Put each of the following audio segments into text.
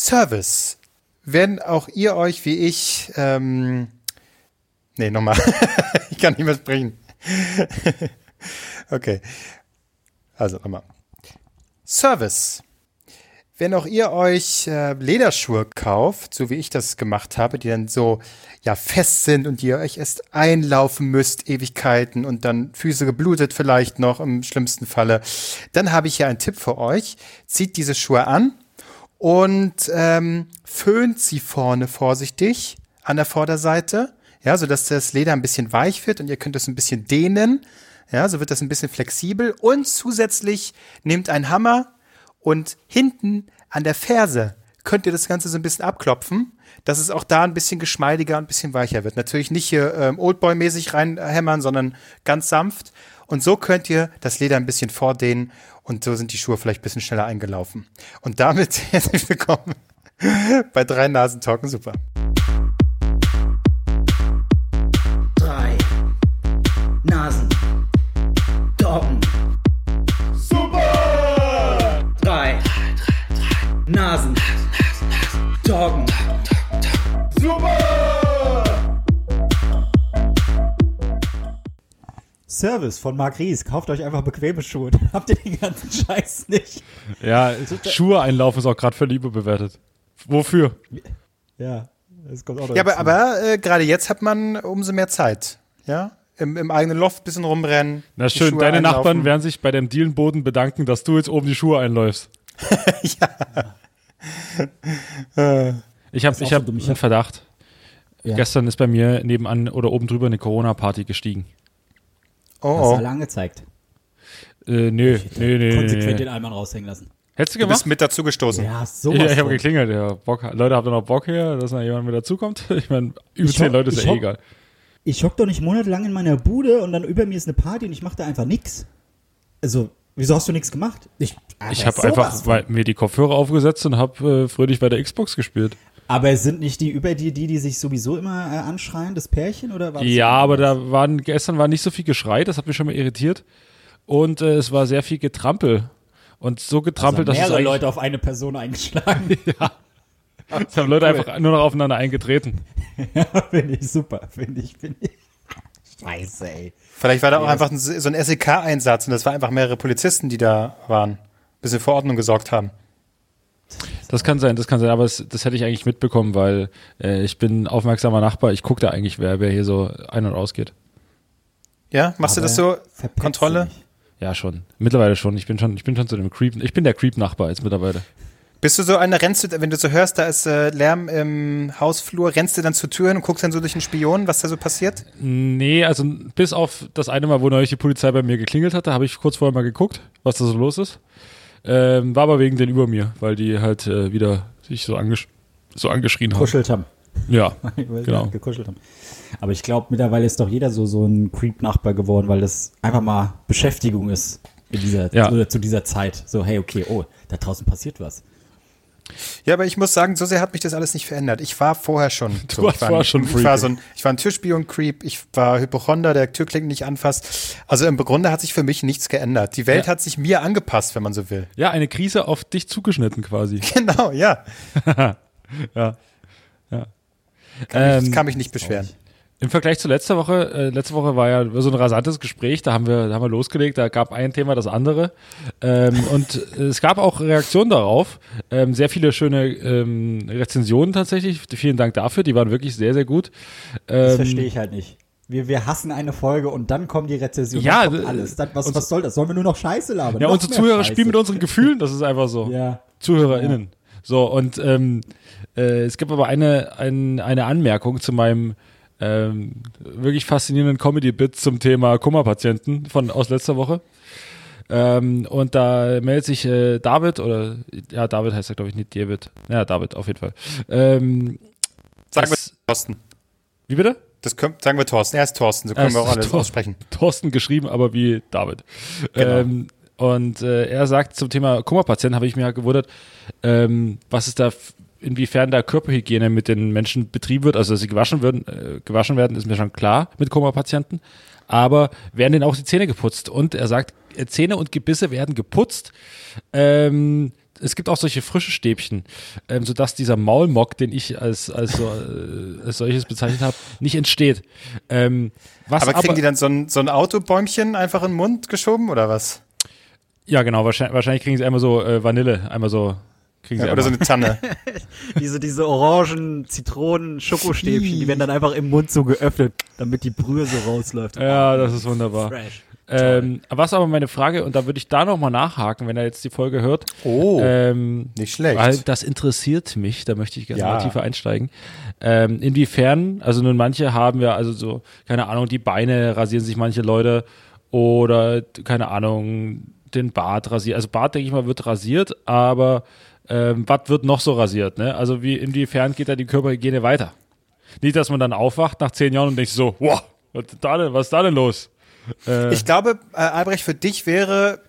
Service. Wenn auch ihr euch wie ich, ähm, nee, nochmal, ich kann nicht mehr sprechen. okay. Also nochmal. Service. Wenn auch ihr euch äh, Lederschuhe kauft, so wie ich das gemacht habe, die dann so ja fest sind und die ihr euch erst einlaufen müsst, Ewigkeiten und dann Füße geblutet vielleicht noch im schlimmsten Falle, dann habe ich hier einen Tipp für euch. Zieht diese Schuhe an und ähm, föhnt sie vorne vorsichtig an der Vorderseite, ja, so dass das Leder ein bisschen weich wird und ihr könnt es ein bisschen dehnen. Ja, so wird das ein bisschen flexibel und zusätzlich nehmt ein Hammer und hinten an der Ferse könnt ihr das Ganze so ein bisschen abklopfen, dass es auch da ein bisschen geschmeidiger und ein bisschen weicher wird. Natürlich nicht hier ähm, Oldboy-mäßig reinhämmern, sondern ganz sanft. Und so könnt ihr das Leder ein bisschen vordehnen und so sind die Schuhe vielleicht ein bisschen schneller eingelaufen. Und damit herzlich willkommen bei drei Nasen Talken Super. Drei Nasen Service von Marc Ries. Kauft euch einfach bequeme Schuhe. Dann habt ihr den ganzen Scheiß nicht. Ja, Schuhe einlaufen ist auch gerade für Liebe bewertet. Wofür? Ja, das kommt auch noch Ja, aber, aber äh, gerade jetzt hat man umso mehr Zeit. Ja, im, im eigenen Loft ein bisschen rumrennen. Na schön, deine einlaufen. Nachbarn werden sich bei dem Dielenboden bedanken, dass du jetzt oben die Schuhe einläufst. Ich habe ist auch ich hab so. Ich einen Verdacht. Ja. Gestern ist bei mir nebenan oder oben drüber eine Corona-Party gestiegen. Hast du Oh, oh. alle angezeigt. Äh, nö, nö, nö, Konsequent nö. den Allmann raushängen lassen. Hättest du Du gemacht? bist mit dazu gestoßen. Ja, sowas. Ja, ich habe geklingelt. Ja, Bock, Leute, habt ihr noch Bock hier, dass noch jemand mit dazukommt? Ich meine, über zehn hock- Leute ist ja eh hock- egal. Ich hock doch nicht monatelang in meiner Bude und dann über mir ist eine Party und ich mache da einfach nix. Also, wieso hast du nichts gemacht? Ich, Ich habe einfach weil, mir die Kopfhörer aufgesetzt und habe äh, fröhlich bei der Xbox gespielt. Aber es sind nicht die über dir, die, die sich sowieso immer äh, anschreien, das Pärchen, oder war das Ja, aber da waren gestern war nicht so viel Geschrei, das hat mich schon mal irritiert. Und äh, es war sehr viel Getrampel. Und so also getrampelt, dass es Leute auf eine Person eingeschlagen. es haben Leute einfach nur noch aufeinander eingetreten. finde ich super, finde ich, finde ich. Scheiße, ey. Vielleicht war da auch einfach ein, so ein SEK-Einsatz und das war einfach mehrere Polizisten, die da waren. Bisschen für Ordnung gesorgt haben. Das kann sein, das kann sein, aber das, das hätte ich eigentlich mitbekommen, weil äh, ich bin ein aufmerksamer Nachbar. Ich gucke da eigentlich, wer, wer hier so ein- und ausgeht. Ja, machst du Aber das so? Kontrolle? du. Ja, schon. Mittlerweile schon. Ich bin schon, ich bin schon zu dem Creep. Ich bin der Creep-Nachbar jetzt mittlerweile. Bist du so einer, rennst du, wenn du so hörst, da ist äh, Lärm im Hausflur, rennst du dann zur Tür und guckst dann so durch den Spion, was da so passiert? Nee, also bis auf das eine Mal, wo neulich die Polizei bei mir geklingelt hatte, habe ich kurz vorher mal geguckt, was da so los ist. Ähm, war aber wegen den über mir, weil die halt äh, wieder sich so, angesch so angeschrien haben. Kuschelt haben. Ja, Genau. halt gekuschelt haben. Aber ich glaube, mittlerweile ist doch jeder so, so ein Creep-Nachbar geworden, weil das einfach mal Beschäftigung ist in dieser, Ja. oder zu dieser Zeit. So, hey, okay, oh, da draußen passiert was. Ja, aber ich muss sagen, so sehr hat mich das alles nicht verändert. Ich war vorher schon. so. warst ich war, vorher ein, schon ich war so ein, ich war ein Türspion-Creep, ich war Hypochonder, der Türklinken nicht anfasst. Also im Grunde hat sich für mich nichts geändert. Die Welt Ja. hat sich mir angepasst, wenn man so will. ja, eine Krise auf dich zugeschnitten quasi. Genau, ja. Ja. ja. Kann, mich, Ähm, kann mich nicht beschweren. Im Vergleich zu letzter Woche, äh, letzte Woche war ja so ein rasantes Gespräch, da haben wir, da haben wir losgelegt, da gab ein Thema das andere. Ähm, und es gab auch Reaktionen darauf. Ähm, sehr viele schöne ähm, Rezensionen tatsächlich. Vielen Dank dafür, die waren wirklich sehr, sehr gut. Das Ähm, verstehe ich halt nicht. Wir, wir hassen eine Folge und dann kommen die Rezensionen. Ja, dann kommt äh, alles. Dann, was, was soll das? Sollen wir nur noch Scheiße labern? Ja, Noch unsere Zuhörer Scheiße. spielen mit unseren Gefühlen, das ist einfach so. Ja. ZuhörerInnen. So, und ähm, äh, es gibt aber eine, ein, eine Anmerkung zu meinem ähm, wirklich faszinierenden Comedy-Bit zum Thema Kummerpatienten von aus letzter Woche. Ähm, und da meldet sich äh, David, oder ja, David heißt er, glaube ich, nicht David. Ja, David, auf jeden Fall. Ähm, Sagen wir das- Thorsten. wie bitte? Das können, sagen wir Thorsten. Er ist Thorsten, so können Es wir auch alles Thor- aussprechen. Thorsten geschrieben, aber wie David. Genau. Ähm, und äh, er sagt zum Thema Kummerpatienten, habe ich mir halt gewundert, ähm, was ist da, inwiefern da Körperhygiene mit den Menschen betrieben wird, also dass sie gewaschen werden, äh, gewaschen werden, ist mir schon klar mit Kummerpatienten. Aber werden denen auch die Zähne geputzt? Und er sagt, äh, Zähne und Gebisse werden geputzt. Ähm, es gibt auch solche frische Stäbchen, ähm, sodass dieser Maulmock, den ich als, als, so, äh, als solches bezeichnet habe, nicht entsteht. Ähm, was Aber kriegen die dann so ein, so ein Autobäumchen einfach in den Mund geschoben oder was? Ja, genau, wahrscheinlich, wahrscheinlich kriegen sie einmal so äh, Vanille, einmal so. Kriegen sie Ja, oder so einmal. eine Tanne. Diese, diese orangen Zitronen, Schokostäbchen, die werden dann einfach im Mund so geöffnet, damit die Brühe so rausläuft. Ja, das ist wunderbar. Fresh. Ähm, was aber meine Frage, und da würde ich da nochmal nachhaken, wenn er jetzt die Folge hört. Oh, Ähm, nicht schlecht. Weil das interessiert mich, da möchte ich gerne Ja. mal tiefer einsteigen. Ähm, inwiefern, also nun manche haben ja, also so, keine Ahnung, die Beine rasieren sich manche Leute oder, keine Ahnung, den Bart rasiert. Also Bart, denke ich mal, wird rasiert, aber ähm, was wird noch so rasiert? Ne? Also wie, inwiefern geht da die Körperhygiene weiter? Nicht, dass man dann aufwacht nach zehn Jahren und denkt so, wow, was da denn, was ist da denn los? Äh, Ich glaube, äh, Albrecht, für dich wäre,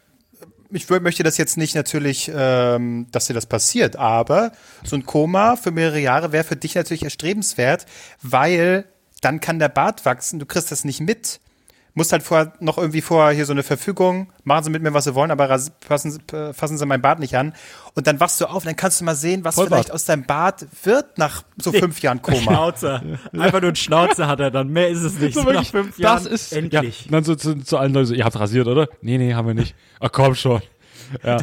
ich möchte das jetzt nicht natürlich, ähm, dass dir das passiert, aber so ein Koma für mehrere Jahre wäre für dich natürlich erstrebenswert, weil dann kann der Bart wachsen, du kriegst das nicht mit. Musst halt vorher noch irgendwie vorher hier so eine Verfügung, machen Sie mit mir, was Sie wollen, aber fassen, Sie- äh, fassen Sie meinen Bart nicht an. Und dann wachst du auf, dann kannst du mal sehen, was Vollbart. vielleicht aus deinem Bart wird nach so fünf Jahren Koma. Schnauze. Einfach nur ein Schnauze hat er dann. Mehr ist es nicht. So nach fünf Jahren. das ist endlich. Ja, und dann so zu, zu allen Leuten so, ihr habt rasiert, oder? Nee, nee, haben wir nicht. Ach komm schon. Ja.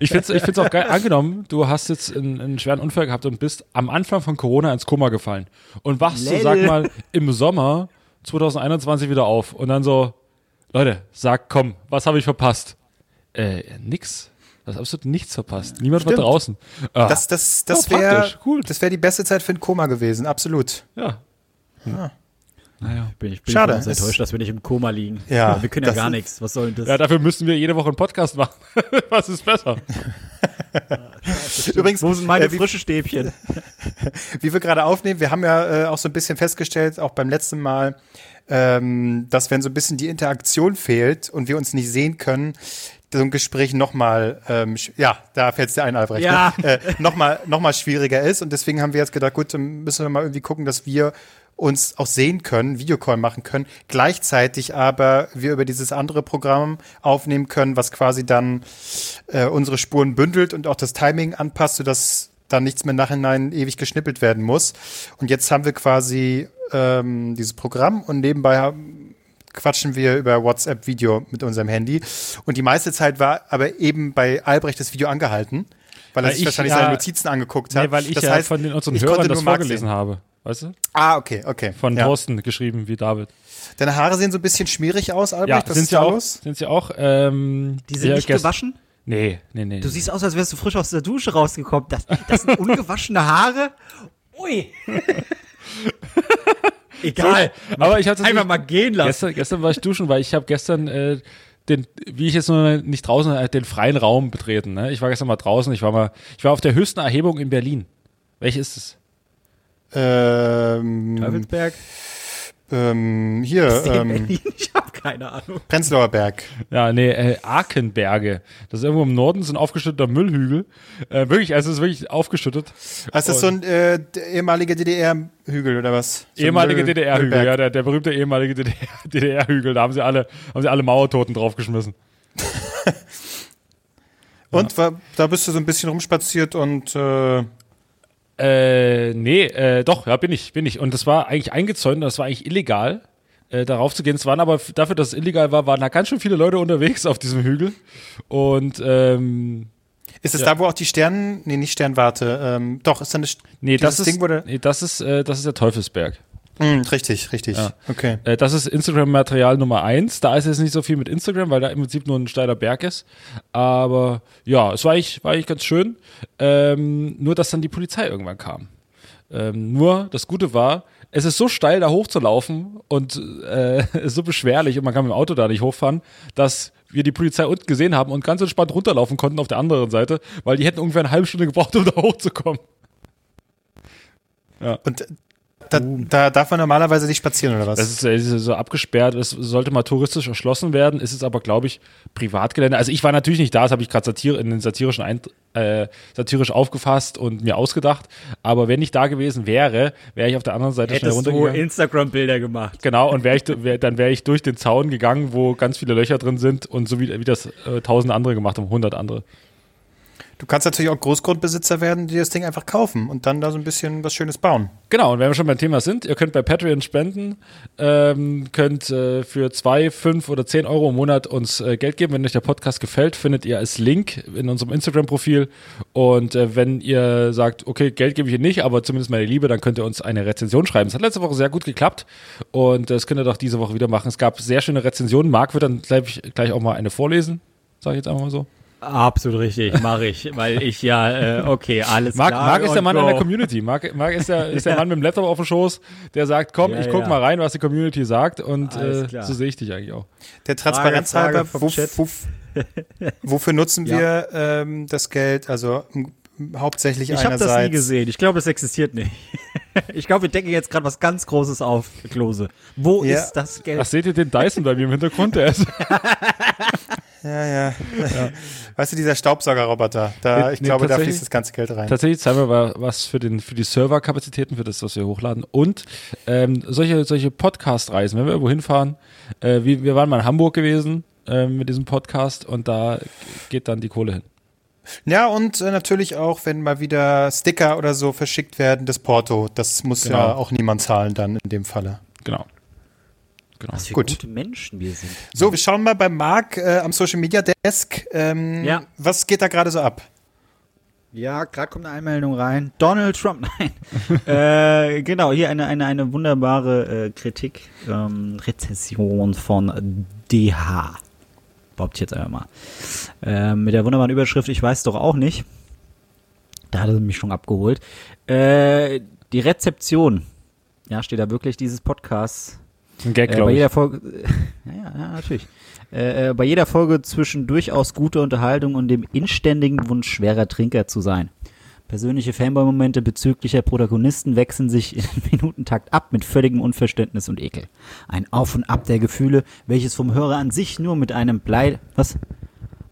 Ich finde es ich find's auch geil. Angenommen, du hast jetzt einen, einen schweren Unfall gehabt und bist am Anfang von Corona ins Koma gefallen. Und wachst so, Lel. sag mal, im Sommer 2021 wieder auf. Und dann so, Leute, sag komm, was habe ich verpasst? Äh, nix. Du hast absolut nichts verpasst. Niemand Stimmt. war draußen. Ah, Das, das, das Oh, wäre cool. das wär die beste Zeit für ein Koma gewesen, absolut. ja. Naja. Bin ich bin Schade, es- enttäuscht, dass wir nicht im Koma liegen. Ja, wir können ja gar nichts. Was soll denn das? Ja, dafür müssten wir jede Woche einen Podcast machen. was ist besser? Übrigens, Wo sind meine äh, wie, frische Stäbchen? wie wir gerade aufnehmen, wir haben ja äh, auch so ein bisschen festgestellt, auch beim letzten Mal, ähm, dass wenn so ein bisschen die Interaktion fehlt und wir uns nicht sehen können, so ein Gespräch nochmal, ähm, ja, da fällt es dir ein, Albrecht, Ja. ne? äh, nochmal noch mal schwieriger ist. Und deswegen haben wir jetzt gedacht, gut, dann müssen wir mal irgendwie gucken, dass wir uns auch sehen können, Videocall machen können, gleichzeitig aber wir über dieses andere Programm aufnehmen können, was quasi dann äh, unsere Spuren bündelt und auch das Timing anpasst, sodass dann nichts mehr Nachhinein ewig geschnippelt werden muss. Und jetzt haben wir quasi ähm, dieses Programm und nebenbei haben, quatschen wir über WhatsApp-Video mit unserem Handy. Und die meiste Zeit war aber eben bei Albrecht das Video angehalten, weil er Weil sich ich wahrscheinlich ja- seine Notizen angeguckt hat. Nee, weil ich das ja heißt, von den unseren Hörern das vorgelesen habe. Weißt du? Ah, okay, okay. Von ja. Thorsten geschrieben, wie David. Deine Haare sehen so ein bisschen schmierig aus, Albrecht. Was sind ist sie auch. Sind sie auch. Ähm, Die sind ja, nicht gest- gewaschen? Nee, nee, nee. Du siehst aus, als wärst du frisch aus der Dusche rausgekommen. Das, das sind ungewaschene Haare. Ui. Egal. aber ich hatte Einfach mal gehen lassen. gestern, gestern war ich duschen, weil ich habe gestern äh, den, wie ich jetzt nur nicht draußen, äh, den freien Raum betreten. Ne? Ich war gestern mal draußen. Ich war mal, ich war auf der höchsten Erhebung in Berlin. Welche ist es? Ähm, Teufelsberg? ähm, hier, ähm? Ich habe keine Ahnung. Prenzlauer Berg. Ja, nee, äh, Arkenberge. Das ist irgendwo im Norden, so ein aufgeschütteter Müllhügel. Äh, wirklich, also es ist wirklich aufgeschüttet. Also ist das so ein äh, der ehemalige DDR-Hügel oder was? So ein ehemalige Müll- DDR-Hügel, ja, der, der berühmte ehemalige DDR DDR-Hügel. Da haben sie alle, haben sie alle Mauertoten draufgeschmissen. Und war, da bist du so ein bisschen rumspaziert und äh, Äh, nee, äh, doch, ja, bin ich, bin ich. Und das war eigentlich eingezäunt, das war eigentlich illegal, äh, darauf zu gehen. Es waren aber dafür, dass es illegal war, waren da ganz schön viele Leute unterwegs auf diesem Hügel. Und ähm, ist es Ja. da, wo auch die Sternen, nee, nicht Sternwarte, ähm, doch, ist dann das, nee, das ist, Ding, wo der, nee, das ist, äh, das ist der Teufelsberg. Hm, richtig, richtig, Ja. okay. Äh, das ist Instagram-Material Nummer eins. Da ist jetzt nicht so viel mit Instagram, weil da im Prinzip nur ein steiler Berg ist. Aber ja, es war eigentlich, war eigentlich ganz schön. Ähm, nur, dass dann die Polizei irgendwann kam. Ähm, nur, das Gute war, es ist so steil, da hochzulaufen und äh, es ist so beschwerlich und man kann mit dem Auto da nicht hochfahren, dass wir die Polizei unten gesehen haben und ganz entspannt runterlaufen konnten auf der anderen Seite, weil die hätten ungefähr eine halbe Stunde gebraucht, um da hochzukommen. Und da, da darf man normalerweise nicht spazieren oder was? Das ist, ist so abgesperrt. Es sollte mal touristisch erschlossen werden. Ist es aber, glaube ich, Privatgelände. Also ich war natürlich nicht da. Das habe ich gerade satir in den satirischen Eint äh, satirisch aufgefasst und mir ausgedacht. Aber wenn ich da gewesen wäre, wäre ich auf der anderen Seite schnell Hättest du runtergegangen. Instagram-Bilder gemacht. Genau, und wär ich, wär, dann wäre ich durch den Zaun gegangen, wo ganz viele Löcher drin sind und so wie, wie das äh, tausend andere gemacht haben, hundert andere. Du kannst natürlich auch Großgrundbesitzer werden, die das Ding einfach kaufen und dann da so ein bisschen was Schönes bauen. Genau, und wenn wir schon beim Thema sind, ihr könnt bei Patreon spenden, ähm, könnt äh, für zwei, fünf oder zehn Euro im Monat uns äh, Geld geben. Wenn euch der Podcast gefällt, findet ihr als Link in unserem Instagram-Profil. Und äh, wenn ihr sagt, okay, Geld gebe ich hier nicht, aber zumindest meine Liebe, dann könnt ihr uns eine Rezension schreiben. Es hat letzte Woche sehr gut geklappt und das könnt ihr doch diese Woche wieder machen. Es gab sehr schöne Rezensionen. Marc wird dann gleich, gleich auch mal eine vorlesen, sage ich jetzt einfach mal so. Absolut richtig, mache ich, weil ich ja, äh, okay, alles Marc, klar. Marc ist der Mann in go. der Community. Marc, Marc ist, der, ist der Mann mit dem Laptop auf dem Schoß, der sagt, komm, Ja, ich guck ja. mal rein, was die Community sagt und äh, so sehe ich dich eigentlich auch. Der Transparenz Frage halber, wofür nutzen Ja. wir ähm, das Geld? Also hauptsächlich Ich habe einerseits. das nie gesehen. Ich glaube, das existiert nicht. Ich glaube, wir decken jetzt gerade was ganz Großes auf, Klose. Wo Ja. ist das Geld? Ach, seht ihr den Dyson bei mir im Hintergrund? Der ist, Ja, ja. Weißt du, dieser Staubsaugerroboter, da, Nee, ich nee, glaube, da fließt das ganze Geld rein. tatsächlich zahlen wir mal was für, den, für die Serverkapazitäten, für das, was wir hochladen. Und ähm, solche, solche Podcast-Reisen, wenn wir irgendwo hinfahren, äh, wie, wir waren mal in Hamburg gewesen äh, mit diesem Podcast und da geht dann die Kohle hin. Ja, und äh, natürlich auch, wenn mal wieder Sticker oder so verschickt werden, das Porto. Das muss ja Genau. auch niemand zahlen dann in dem Falle. Genau. Genau. was für gut. gute Menschen wir sind. So, wir schauen mal bei Marc äh, am Social Media Desk. Ähm, Ja. Was geht da gerade so ab? Ja, gerade kommt eine Einmeldung rein. Donald Trump, nein. äh, genau, hier eine, eine, eine wunderbare äh, Kritik, ähm, Rezession von DH. Behaupte ich jetzt einfach mal. Ähm, mit der wunderbaren Überschrift, ich weiß doch auch nicht. Da hat er mich schon abgeholt. Äh, die Rezeption, ja, steht da wirklich dieses Podcasts Ein Gag, äh, bei glaube ich. jeder Folge, ja, ja, ja, natürlich. Äh, äh, bei jeder Folge zwischen durchaus guter Unterhaltung und dem inständigen Wunsch, schwerer Trinker zu sein. Persönliche Fanboy-Momente bezüglicher Protagonisten wechseln sich in Minutentakt ab mit völligem Unverständnis und Ekel. Ein Auf und Ab der Gefühle, welches vom Hörer an sich nur mit einem Blei, was?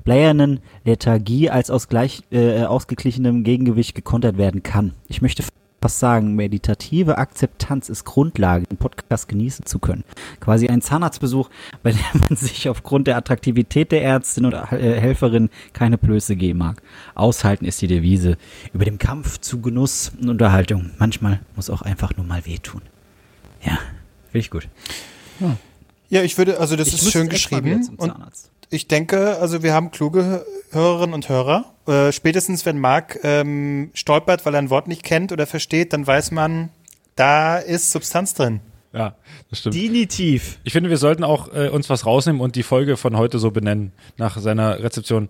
bleiernen Lethargie als aus gleich, äh, ausgeglichenem Gegengewicht gekontert werden kann. Ich möchte fast sagen, meditative Akzeptanz ist Grundlage, den Podcast genießen zu können. Quasi ein Zahnarztbesuch, bei dem man sich aufgrund der Attraktivität der Ärztin oder äh, Helferin keine Blöße geben mag. Aushalten ist die Devise. Über dem Kampf zu Genuss und Unterhaltung. Manchmal muss auch einfach nur mal wehtun. Ja, finde ich gut. Ja, ich würde, also das ich ist schön geschrieben. Und. Ich denke, also wir haben kluge Hörerinnen und Hörer. Äh, spätestens, wenn Marc ähm, stolpert, weil er ein Wort nicht kennt oder versteht, dann weiß man, da ist Substanz drin. Ja, das stimmt. Definitiv. Ich finde, wir sollten auch äh, uns was rausnehmen und die Folge von heute so benennen, nach seiner Rezeption.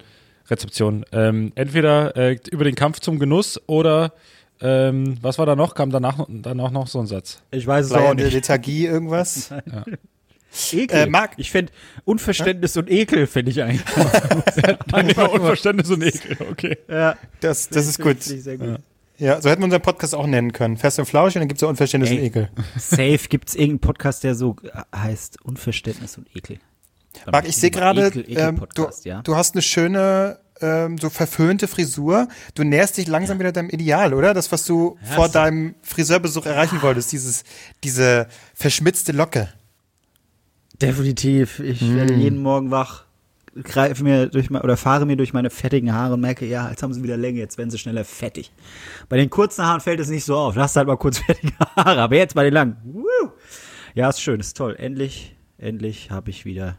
Rezeption. Ähm, entweder äh, über den Kampf zum Genuss oder ähm, was war da noch? Kam danach, danach noch so ein Satz. Ich weiß es auch nicht. Lethargie, irgendwas. Ekel. Äh, Marc- ich finde Unverständnis und Ekel finde ich eigentlich. Unverständnis und Ekel, okay. ja, Das, das ist gut. Gut. Ja, so hätten wir unseren Podcast auch nennen können. Fest und Flausch und dann gibt es so Unverständnis Ey. und Ekel. Safe gibt es irgendeinen Podcast, der so äh, heißt Unverständnis und Ekel. Marc, ich sehe gerade, ähm, du, ja. du hast eine schöne, ähm, so verföhnte Frisur. Du näherst dich langsam wieder deinem Ideal, oder? Das, was du Ja, vor so- deinem Friseurbesuch erreichen wolltest, dieses, diese verschmitzte Locke. Definitiv. Ich werde jeden Morgen wach, greife mir durch mein, oder fahre mir durch meine fettigen Haare und merke, ja, jetzt haben sie wieder Länge, jetzt werden sie schneller fettig. Bei den kurzen Haaren fällt es nicht so auf. Hast halt mal kurz fettige Haare, aber jetzt bei den langen. Woo! Ja, ist schön, ist toll. Endlich, endlich habe ich wieder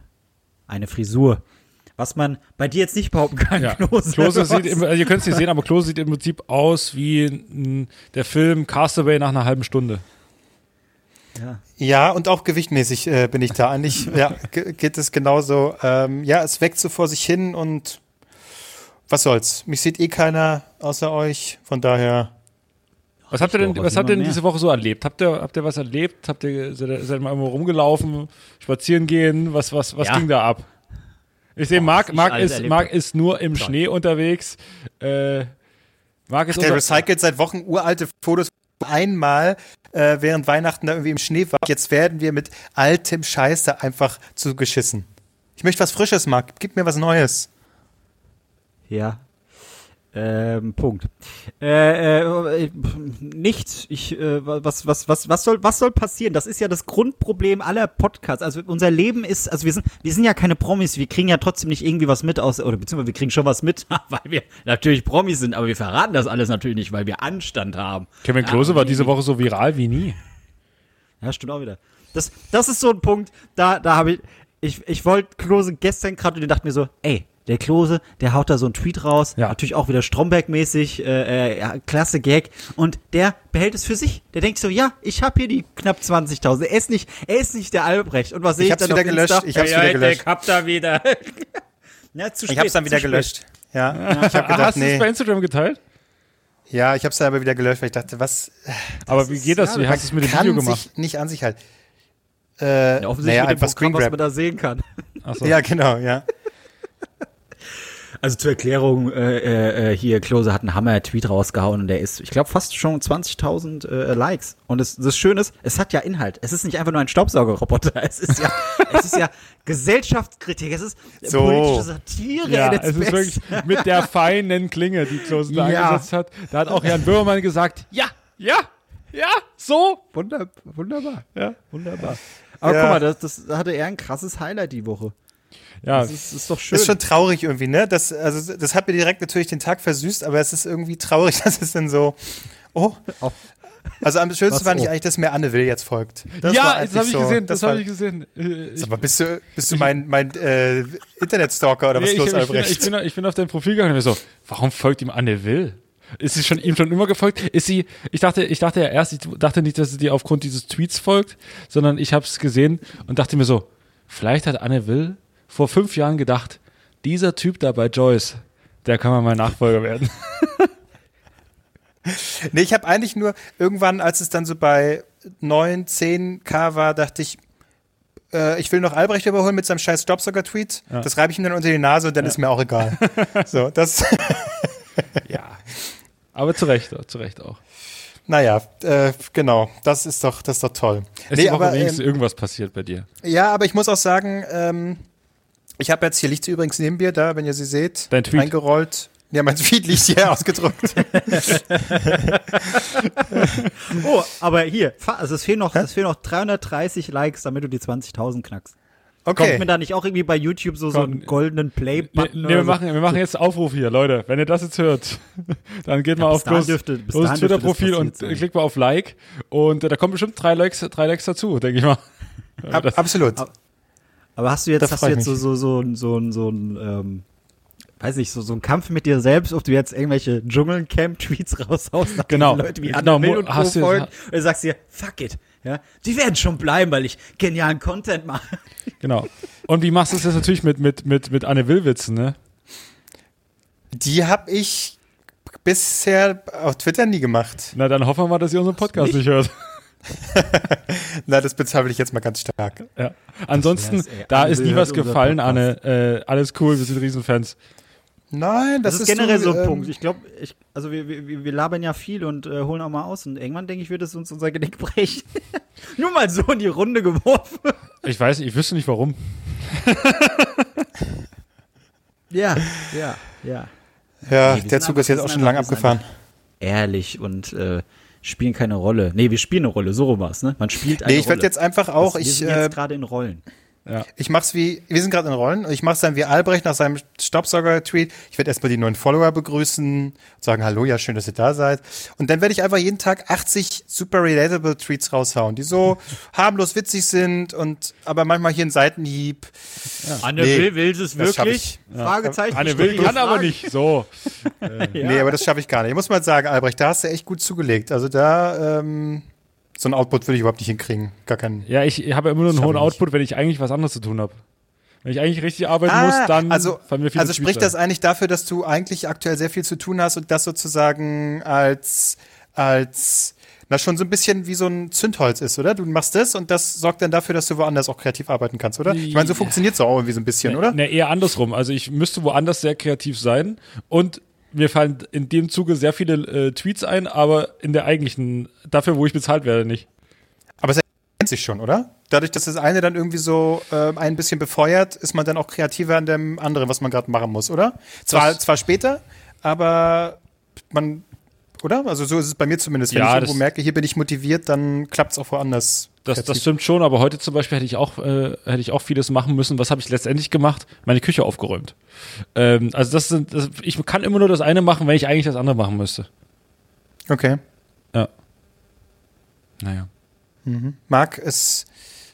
eine Frisur. Was man bei dir jetzt nicht behaupten kann, Ja. Klose. Klose sieht, im, also ihr könnt es nicht sehen, aber Klose sieht im Prinzip aus wie der Film Castaway nach einer halben Stunde. Ja. Ja, und auch gewichtmäßig äh, bin ich da. Eigentlich ja, ge- geht es genauso. Ähm, ja, es wächst so vor sich hin und was soll's. Mich sieht eh keiner außer euch. Von daher. Was habt ihr denn, was habt ihr denn diese Woche so erlebt? Habt ihr, habt ihr was erlebt? Habt ihr, seid ihr, seid ihr mal irgendwo rumgelaufen, spazieren gehen? Was, was, was Ja. ging da ab? Ich sehe, Marc, ich Marc, alles ist, Marc ist nur im Toll. Schnee unterwegs. Äh, Marc ist Der unser, recycelt seit Wochen uralte Fotos einmal äh, während Weihnachten da irgendwie im Schnee war. Jetzt werden wir mit altem Scheiß da einfach zugeschissen. Ich möchte was Frisches, Marc. Gib mir was Neues. Ja. Ähm, Punkt. Äh, äh, äh, nichts. Ich, äh, was, was, was, was soll, was soll passieren? Das ist ja das Grundproblem aller Podcasts. Also unser Leben ist, also wir sind, wir sind ja keine Promis. Wir kriegen ja trotzdem nicht irgendwie was mit aus, oder beziehungsweise wir kriegen schon was mit, weil wir natürlich Promis sind, aber wir verraten das alles natürlich nicht, weil wir Anstand haben. Kevin Klose Ja, war diese Woche so viral wie nie. Ja, stimmt auch wieder. Das, das ist so ein Punkt, da, da habe ich, ich, ich wollte Klose gestern gerade und ich dachte mir so, ey, der Klose, der haut da so einen Tweet raus, Ja. natürlich auch wieder Stromberg-mäßig, äh, äh, ja, klasse Gag, und der behält es für sich. Der denkt so, ja, ich habe hier die knapp 20.000. Er ist nicht, er ist nicht der Albrecht. Und was sehe Ich ich, dann wieder gelöscht, Insta? ich hab's ja, wieder ja, gelöscht. Ich hab da wieder. ja, zu spät, Ich hab's dann wieder gelöscht. Ja, ich habe Ah, gedacht, hast du es nee. bei Instagram geteilt? Ja, ich hab's dann aber wieder gelöscht, weil ich dachte, was Aber wie geht das? ja, Wie hast du es mit dem kann Video gemacht? sich nicht an sich halten. Äh, Ja, offensichtlich naja, mit dem einfach Programm, was man da sehen kann. Achso. Ja, genau, ja. Also zur Erklärung, äh, äh, äh, hier, Klose hat einen Hammer-Tweet rausgehauen und der ist, ich glaube, fast schon 20.000 äh, Likes. Und das, das Schöne ist, es hat ja Inhalt. Es ist nicht einfach nur ein Staubsaugerroboter. Es ist ja, es ist ja Gesellschaftskritik. Es ist So. politische Satire. Ja, es ist wirklich mit der feinen Klinge, die Klose da Ja. eingesetzt hat. Da hat auch Jan Böhmermann gesagt, ja, ja, ja, so. Wunder, wunderbar. Ja, Wunderbar. Aber Ja. guck mal, das, das hatte er ein krasses Highlight die Woche. Ja. Das ist, ist doch schön. Ist schon traurig irgendwie, ne? Das, also, das hat mir direkt natürlich den Tag versüßt, aber es ist irgendwie traurig, dass es dann so. Oh. Auch- Also am schönsten Was fand ich oh? eigentlich, dass mir Anne Will jetzt folgt. Das ja, das habe ich so, gesehen, das, war- habe ich gesehen. Äh, Ich, Sag mal, bist du, bist du mein, mein äh, Internetstalker oder was Nee, ist los, ich, ich, bin, Albrecht? ich, bin, ich bin auf dein Profil gegangen und mir so, warum folgt ihm Anne Will? Ist sie schon ihm schon immer gefolgt? Ist sie? Ich dachte, ich dachte ja erst, ich dachte nicht, dass sie dir aufgrund dieses Tweets folgt, sondern ich habe es gesehen und dachte mir so, vielleicht hat Anne Will vor fünf Jahren gedacht, dieser Typ da bei Joyce, der kann mal mein Nachfolger werden. Nee, ich habe eigentlich nur irgendwann, als es dann so bei 9, 10 K war, dachte ich, äh, ich will noch Albrecht überholen mit seinem scheiß Staubsauger-Tweet. Das reibe ich ihm dann unter die Nase und dann ist mir auch egal. so, das, ja. Aber zu Recht, zu Recht auch. naja, äh, genau, das ist doch, das ist doch toll. Es Nee, ist aber aber, wenigstens ähm, irgendwas passiert bei dir. Ja, aber ich muss auch sagen, ähm, ich habe jetzt hier liegt sie übrigens neben mir da, wenn ihr sie seht, Dein Tweet? eingerollt. Ja, mein Tweet liegt hier ausgedruckt. oh, aber hier, also es fehlen noch, es fehlen noch 330 Likes, damit du die 20.000 knackst. Kommt Okay. mir da nicht auch irgendwie bei YouTube so, so einen goldenen Nee, Play-Button nee, oder wir, so? machen, wir machen jetzt Aufruf hier, Leute. Wenn ihr das jetzt hört, dann geht mal bis auf bloß, dürfte- bloß das Twitter-Profil und sein. klickt mal auf Like. Und äh, da kommen bestimmt drei Likes, drei Likes dazu, denke ich mal. Ab, absolut. Aber hast du jetzt, hast du jetzt so, so, so, ein- so, so ein, ähm, weiß nicht, so, so ein Kampf mit dir selbst, ob du jetzt irgendwelche Dschungelcamp-Tweets raushaust, nachdem Genau. Leute wie Genau, Anne Will und Co. hast du- folgen, und du sagst dir, fuck it, ja, die werden schon bleiben, weil ich genialen Content mache. Genau. Und wie machst du es jetzt natürlich mit, mit, mit, mit Anne Willwitzen, ne? Die habe ich bisher auf Twitter nie gemacht. Na, dann hoffen wir mal, dass ihr unseren Podcast nicht, hört. Na, das bezweifle ich jetzt mal ganz stark. Ja. Ansonsten, wär's, ey. da ist nie was gefallen, Podcast. Anne. Äh, alles cool, wir sind Riesenfans. Nein, Das, das, ist generell du, so ein ähm, Punkt. Ich glaube, ich, also wir, wir, wir labern ja viel und äh, holen auch mal aus und irgendwann denke ich, wird es uns unser Genick brechen. Nur mal so in die Runde geworfen. Ich weiß nicht, ich wüsste nicht warum. Ja, ja, ja. Ja, Nee, der Zug ist jetzt auch schon lang abgefahren. Ehrlich und äh, spielen keine Rolle. Nee, wir spielen eine Rolle, so rum war's, ne? Man spielt eine Nee, ich werde jetzt einfach auch, wir ich, sind äh, jetzt gerade in Rollen. Ich mach's wie, wir sind gerade in Rollen und ich mach's dann wie Albrecht nach seinem Staubsauger-Tweet. Ich werde erstmal die neuen Follower begrüßen, sagen Hallo, ja, schön, dass ihr da seid. Und dann werde ich einfach jeden Tag 80 super relatable Tweets raushauen, die so harmlos witzig sind und aber manchmal hier ein Seitenhieb. Anne Nee, will, will es wirklich? Fragezeichen. Anne Will kann aber nicht. So. Nee, aber das schaffe ich gar nicht. Ich muss mal sagen, Albrecht, da hast du echt gut zugelegt. Also da, ähm, so ein Output würde ich überhaupt nicht hinkriegen. Gar keinen. Ja, ich habe immer nur einen hohen. Output, wenn ich eigentlich was anderes zu tun habe. Wenn ich eigentlich richtig arbeiten muss, dann also, fallen mir viele also spricht das eigentlich dafür, dass du eigentlich aktuell sehr viel zu tun hast und das sozusagen als, als, na schon so ein bisschen wie so ein Zündholz ist, oder? Du machst das und das sorgt dann dafür, dass du woanders auch kreativ arbeiten kannst, oder? Ich meine, so funktioniert es auch irgendwie so ein bisschen, oder? Ne, eher andersrum. Also ich müsste woanders sehr kreativ sein und mir fallen in dem Zuge sehr viele äh, Tweets ein, aber in der eigentlichen, dafür, wo ich bezahlt werde, nicht. Aber es erkennt sich schon, oder? Dadurch, dass das eine dann irgendwie so äh, ein bisschen befeuert, ist man dann auch kreativer an dem anderen, was man gerade machen muss, oder? Zwar, Das- zwar später, aber man, oder? Also so ist es bei mir zumindest. Wenn Ja, ich irgendwo merke, hier bin ich motiviert, dann klappt es auch woanders. Das, das stimmt schon, aber heute zum Beispiel hätte ich auch, äh, hätte ich auch vieles machen müssen. Was habe ich letztendlich gemacht? Meine Küche aufgeräumt. Ähm, also das sind, das, ich kann immer nur das eine machen, wenn ich eigentlich das andere machen müsste. Okay. Ja. Naja. Marc, es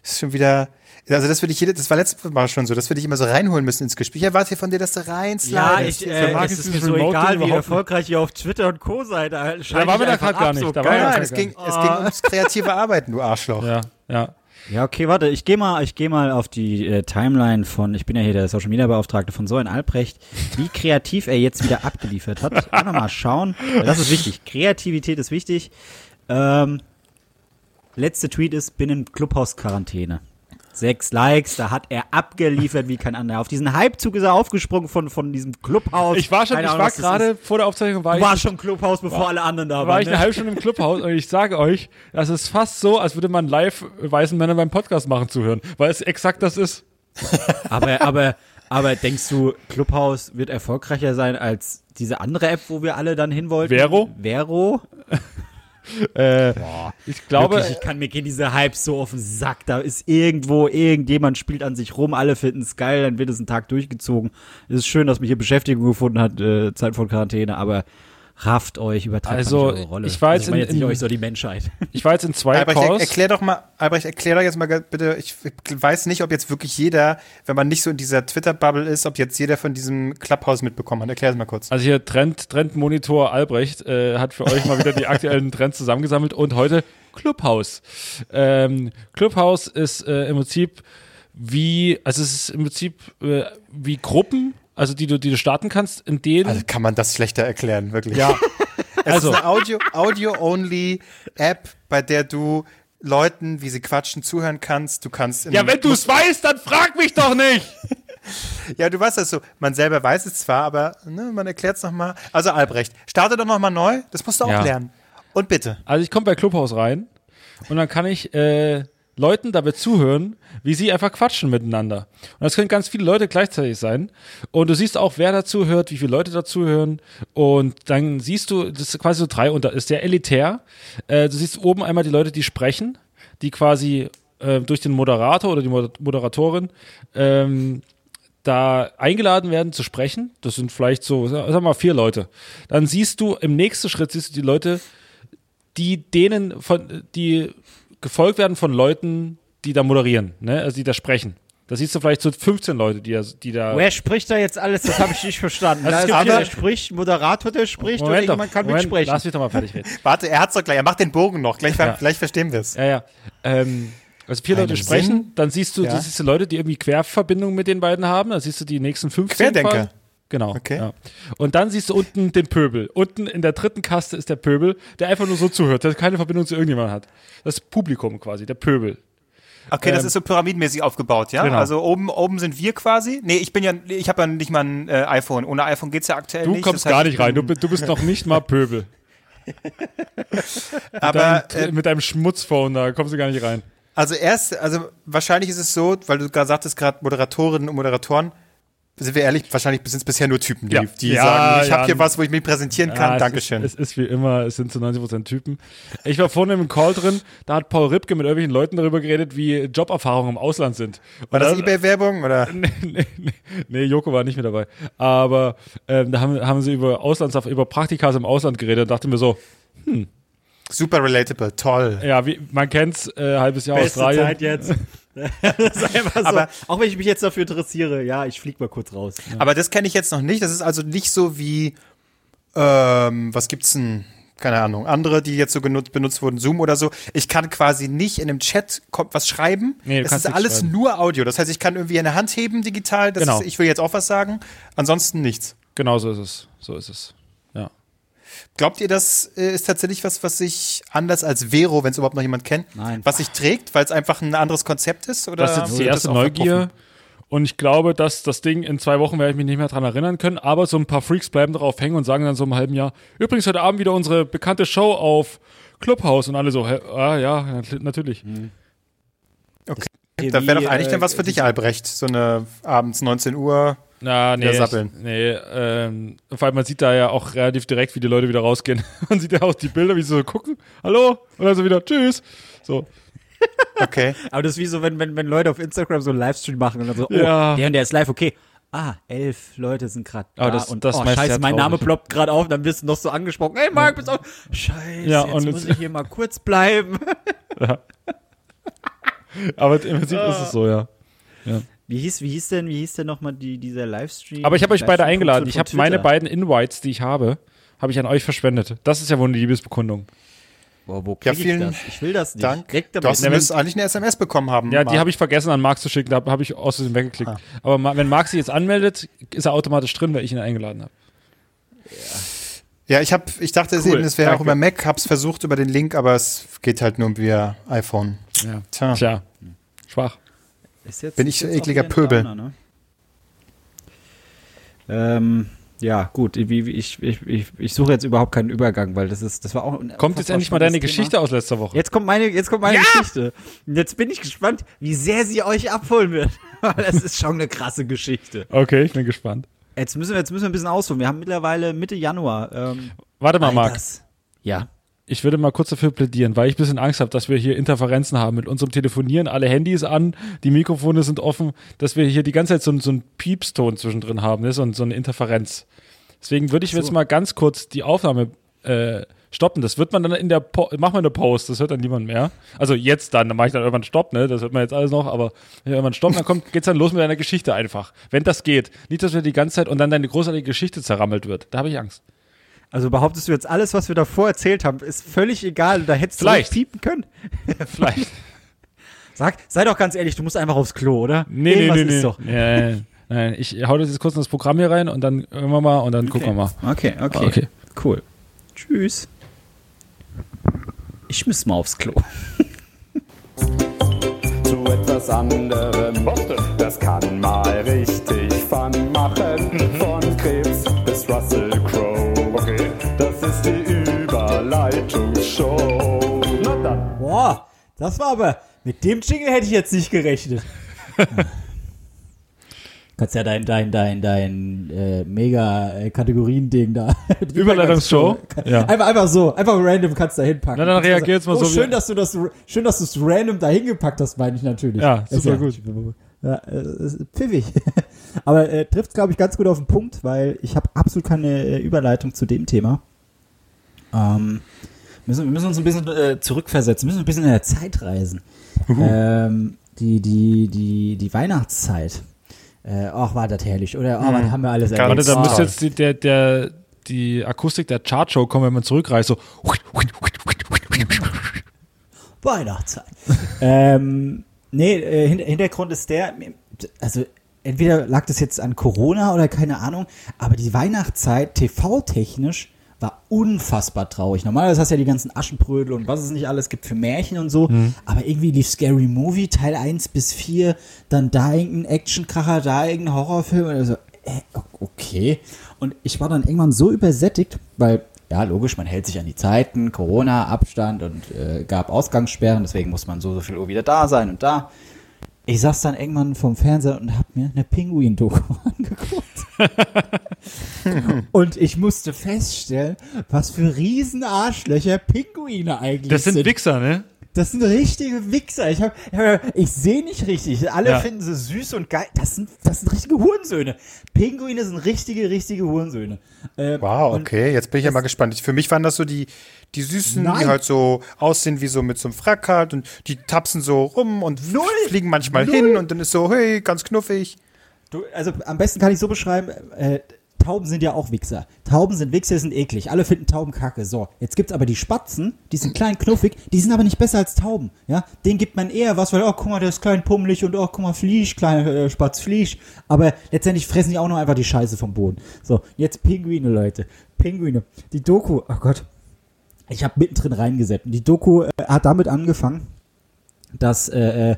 ist schon wieder. Also das würde ich jede, das war letztes Mal schon so, das würde ich immer so reinholen müssen ins Gespräch. Ich erwarte hier von dir, dass du rein Ja, ich, äh, es ist mir so egal, wie erfolgreich ihr auf Twitter und Co. seid. Da, Da waren wir da gerade gar nicht. Da Nein, da es ging, nicht. es ging ums kreative Arbeiten, du Arschloch. Ja, ja. Ja, okay, warte, ich gehe mal, ich gehe mal auf die äh, Timeline von, ich bin ja hier der Social Media Beauftragte von Soren Albrecht, wie kreativ er jetzt wieder abgeliefert hat. Einfach mal schauen, das ist wichtig. Kreativität ist wichtig. Ähm, letzte Tweet ist, bin in Clubhaus-Quarantäne. Sechs Likes, da hat er abgeliefert wie kein anderer. Auf diesen Hypezug ist er aufgesprungen von, von diesem Clubhaus. Ich war schon, Keine ich Ahnung, war gerade vor der Aufzeichnung war Du ich, warst schon Clubhaus, bevor alle anderen da war waren. ich eine ne? halbe Stunde im Clubhaus und ich sage euch, das ist fast so, als würde man live weißen Männer beim Podcast machen zuhören, weil es exakt das ist. Aber, aber, aber denkst du, Clubhouse wird erfolgreicher sein als diese andere App, wo wir alle dann hin wollten? Vero? Vero? Äh, ich glaube, Wirklich, ich kann mir gehen diese Hypes so auf den Sack. Da ist irgendwo, irgendjemand spielt an sich rum, alle finden es geil, dann wird es einen Tag durchgezogen. Es ist schön, dass man hier Beschäftigung gefunden hat, äh, Zeit von Quarantäne, aber rafft euch, übertreibt Also, eure Rolle. ich war jetzt also, ich in- jetzt nicht in- euch, so die Menschheit. ich war jetzt in zwei Albrecht, Calls. erklär doch mal, Albrecht, erklär doch jetzt mal bitte, ich weiß nicht, ob jetzt wirklich jeder, wenn man nicht so in dieser Twitter-Bubble ist, ob jetzt jeder von diesem Clubhouse mitbekommen hat. Erklär es mal kurz. Also hier Trend, Trendmonitor Albrecht äh, hat für euch mal wieder die aktuellen Trends zusammengesammelt und heute Clubhouse. Ähm, Clubhouse ist äh, im Prinzip wie, also es ist im Prinzip äh, wie Gruppen, also die du, die du starten kannst, in denen Also kann man das schlechter erklären, wirklich. ja, Es also ist eine Audio, Audio-Only-App, bei der du Leuten, wie sie quatschen, zuhören kannst. Du kannst in ja, wenn du es weißt, dann frag mich doch nicht. Ja, du weißt das so. Man selber weiß es zwar, aber ne, man erklärt es nochmal. Also Albrecht, starte doch nochmal neu. Das musst du auch Ja. lernen. Und bitte. Also ich komme bei Clubhouse rein und dann kann ich äh, Leuten dabei zuhören, wie sie einfach quatschen miteinander. Und das können ganz viele Leute gleichzeitig sein. Und du siehst auch, wer dazu hört, wie viele Leute dazu hören. Und dann siehst du, das ist quasi so drei unter, ist sehr elitär. Äh, du siehst oben einmal die Leute, die sprechen, die quasi äh, durch den Moderator oder die Moder- Moderatorin ähm, da eingeladen werden zu sprechen. Das sind vielleicht so, sag mal, vier Leute. Dann siehst du, im nächsten Schritt siehst du die Leute, die denen von, die gefolgt werden von Leuten, die da moderieren, ne? also die da sprechen. Da siehst du vielleicht so 15 Leute, die da, die da. Wer spricht da jetzt alles? Das habe ich nicht verstanden. Also da es ist aber- der spricht, Moderator, der spricht oder Moment, doch, jemand kann Moment, mitsprechen. lass mich doch mal fertig reden. Warte, er hat's doch gleich. Er macht den Bogen noch. Gleich, Ja. Vielleicht verstehen wir es. Ja, ja. Ähm, also vier Leute sprechen, Sinn? dann siehst du, Ja. du siehst du Leute, die irgendwie Querverbindungen mit den beiden haben, dann siehst du die nächsten 15 Querdenker. quasi. Genau. Okay. Ja. Und dann siehst du unten den Pöbel. Unten in der dritten Kaste ist der Pöbel, der einfach nur so zuhört, der keine Verbindung zu irgendjemandem hat. Das Publikum quasi, der Pöbel. Okay, das Ähm, ist so pyramidenmäßig aufgebaut, ja? Genau. Also oben, oben sind wir quasi. Nee, ich bin ja, ich habe ja nicht mal ein äh, iPhone. Ohne iPhone geht's ja aktuell Du nicht. kommst Das heißt, gar ich nicht rein, du, du bist noch nicht mal Pöbel. Aber Dein, äh, mit deinem Schmutzphone, da kommst du gar nicht rein. Also erst, also wahrscheinlich ist es so, weil du gerade sagtest, gerade Moderatorinnen und Moderatoren, sind wir ehrlich, wahrscheinlich sind es bisher nur Typen, die, Ja. die Ja, sagen, ich ja. habe hier was, wo ich mich präsentieren kann, Dankeschön. Es ist, es ist wie immer, es sind zu 90% Typen. Ich war vorhin im Call drin, da hat Paul Ripke mit irgendwelchen Leuten darüber geredet, wie Joberfahrungen im Ausland sind. Und War das da- Ebay-Werbung oder? nee, nee, nee, nee, Joko war nicht mit dabei. Aber ähm, da haben, haben sie über Auslands, über Praktikas im Ausland geredet und dachte mir so, Super relatable, toll. ja, wie, man kennt's, äh, halbes Jahr Beste Australien. Zeit jetzt. das ist einfach so. Aber- auch wenn ich mich jetzt dafür interessiere, ja, ich flieg mal kurz raus. Aber das kenne ich jetzt noch nicht. Das ist also nicht so wie, ähm, was gibt's denn? Keine Ahnung, andere, die jetzt so genutzt, benutzt wurden, Zoom oder so. Ich kann quasi nicht in einem Chat was schreiben. Nee, es ist alles schreiben. nur Audio. Das heißt, ich kann irgendwie eine Hand heben digital. Das Genau. ist, ich will jetzt auch was sagen. Ansonsten nichts. Genau so ist es. So ist es. Glaubt ihr, das äh, ist tatsächlich was, was sich anders als Vero, wenn es überhaupt noch jemand kennt, Nein. was sich trägt, weil es einfach ein anderes Konzept ist? Oder Das ist jetzt die erste Neugier. Und ich glaube, dass das Ding in zwei Wochen werde ich mich nicht mehr dran erinnern können, aber so ein paar Freaks bleiben darauf hängen und sagen dann so im halben Jahr, übrigens heute Abend wieder unsere bekannte Show auf Clubhouse und alle so, ah ja, nat- natürlich. Da wäre doch eigentlich äh, dann was für dich, Albrecht. So eine abends 19 Uhr Na, nee, sappeln. nee, ähm, vor allem man sieht da ja auch relativ direkt, wie die Leute wieder rausgehen. Man sieht ja auch die Bilder, wie sie so gucken, hallo, und dann so wieder, tschüss. So, Okay. Aber das ist wie so, wenn, wenn, wenn Leute auf Instagram so einen Livestream machen und dann so, oh, Ja. der und der ist live, okay. Ah, elf Leute sind gerade da Aber das- und das oh, scheiße, mein Name ploppt gerade auf, dann wirst du noch so angesprochen. Hey Marc, bist du auch? Scheiße, Ja, jetzt und muss ich hier mal kurz bleiben. aber im Prinzip ist es so, ja. Wie hieß, wie hieß denn, wie hieß denn nochmal die, dieser Livestream? Aber ich habe euch beide eingeladen. Ich habe meine beiden Invites, die ich habe, habe ich an euch verschwendet. Das ist ja wohl eine Liebesbekundung. Boah, wo Ja, krieg vielen ich das? Ich will das nicht. Dank. Direkt Du damit. hast, müsst eigentlich eine SMS bekommen haben. Ja, die Marc. habe ich vergessen an Marc zu schicken, da habe ich aus Versehen weggeklickt. Aber ma- wenn Marc sich jetzt anmeldet, ist er automatisch drin, weil ich ihn eingeladen habe. Ja, ich, hab, ich dachte Cool, eben, es wäre auch über Mac, hab's versucht über den Link, aber es geht halt nur via iPhone. Ja. Tja. Tja, schwach. Ist jetzt, Bin ich ist so jetzt ekliger Pöbel. Downer, ne? Ähm, ja, gut. Ich, ich, ich, ich suche jetzt überhaupt keinen Übergang, weil das ist, das war auch ein Kommt jetzt endlich mal deine spannendes Geschichte aus letzter Woche. Jetzt kommt meine, jetzt kommt meine Geschichte. Und jetzt bin ich gespannt, wie sehr sie euch abholen wird. Weil das ist schon eine krasse Geschichte. Okay, ich bin gespannt. Jetzt müssen wir, jetzt müssen wir ein bisschen ausholen. Wir haben mittlerweile Mitte Januar. Ähm, Warte mal, Marc. Alters- Ja. Ich würde mal kurz dafür plädieren, weil ich ein bisschen Angst habe, dass wir hier Interferenzen haben mit unserem Telefonieren. Alle Handys an, die Mikrofone sind offen, dass wir hier die ganze Zeit so, so einen Piepston zwischendrin haben, ne? so, so eine Interferenz. Deswegen würde ich jetzt mal ganz kurz die Aufnahme äh, stoppen. Das wird man dann in der po mach mal eine Post, das hört dann niemand mehr. Also jetzt dann, dann mache ich dann irgendwann Stopp, ne? Das hört man jetzt alles noch, aber wenn irgendwann Stopp, dann kommt, geht's dann los mit deiner Geschichte einfach. Wenn das geht. Nicht, dass wir die ganze Zeit und dann deine großartige Geschichte zerrammelt wird. Da habe ich Angst. Also behauptest du jetzt, alles, was wir davor erzählt haben, ist völlig egal. Da hättest Vielleicht. du nicht piepen können. Vielleicht. Sag, sei doch ganz ehrlich, du musst einfach aufs Klo, oder? Nee, nee, Irgendwas nee, ist nee. Doch. Nein, nein, ich hau das jetzt kurz in das Programm hier rein und dann irgendwann mal und dann gucken wir mal. Okay, okay. Okay. Cool. Tschüss. Ich muss mal aufs Klo. zu etwas anderem. Das kann mal richtig Fun machen. Von Krebs bis Russell Crowe. Okay. Das ist die Überleitungsshow. Na dann. Boah, das war aber, mit dem Jingle hätte ich jetzt nicht gerechnet. Kannst ja dein, dein, dein, dein äh, Mega-Kategorien-Ding da. die Überleitungsshow? Ja. Einfach, einfach so, einfach random kannst du da hinpacken. Na, dann du reagier jetzt mal oh, so wie- Schön, dass du das, schön, dass du es random da hingepackt hast, meine ich natürlich. Ja, Ist super gut. Ja, äh, pfiffig. Aber äh, trifft glaube ich, ganz gut auf den Punkt, weil ich habe absolut keine äh, Überleitung zu dem Thema. Ähm, müssen, wir müssen uns ein bisschen äh, zurückversetzen, müssen ein bisschen in der Zeit reisen. Ähm, die, die, die, die Weihnachtszeit. Äh, ach, war das herrlich, oder? Oh, was haben wir alles Ganz Warte, da toll. müsste jetzt die, der, der, die Akustik der Chartshow kommen, wenn man zurückreist. So. Weihnachtszeit. ähm, nee, äh, Hin Hintergrund ist der, also entweder lag das jetzt an Corona oder keine Ahnung, aber die Weihnachtszeit TV-technisch war unfassbar traurig. Normalerweise hast du ja die ganzen Aschenbrödel und was es nicht alles gibt für Märchen und so, aber irgendwie lief Scary Movie Teil 1 bis 4, dann da irgendein Actionkracher, da irgendein Horrorfilm oder so. Äh, okay. Und ich war dann irgendwann so übersättigt, weil ja, logisch, man hält sich an die Zeiten, Corona, Abstand und äh, gab Ausgangssperren, deswegen muss man so, so viel Uhr wieder da sein und da. Ich saß dann irgendwann vom Fernseher und hab mir eine Pinguin-Doku angeguckt. und ich musste feststellen, was für riesen Arschlöcher Pinguine eigentlich Das sind sind. Wichser, ne? Das sind richtige Wichser. Ich, hab, ich, sehe nicht richtig. Alle Ja. finden sie süß und geil. Das sind, das sind richtige Hurensöhne. Pinguine sind richtige, richtige Hurensöhne. Äh, Wow, okay, jetzt bin ich ja mal gespannt. Für mich waren das so die, die Süßen, die Nein. halt so aussehen wie so mit so einem Frack halt und die tapsen so rum und Null. fliegen manchmal Null. hin und dann ist so, hey, ganz knuffig. Du, also am besten kann ich so beschreiben, äh, Tauben sind ja auch Wichser. Tauben sind Wichser, sind eklig. Alle finden Tauben kacke. So, jetzt gibt's aber die Spatzen, die sind klein, knuffig, die sind aber nicht besser als Tauben. Ja, denen gibt man eher was, weil, oh, guck mal, der ist klein, pummelig und oh, guck mal, Fliesch, kleiner äh, Spatz, Fliesch. Aber letztendlich fressen die auch noch einfach die Scheiße vom Boden. So, jetzt Pinguine, Leute. Pinguine. Die Doku, oh Gott. Ich habe mittendrin reingesetzt. Die Doku äh, hat damit angefangen, dass äh, äh,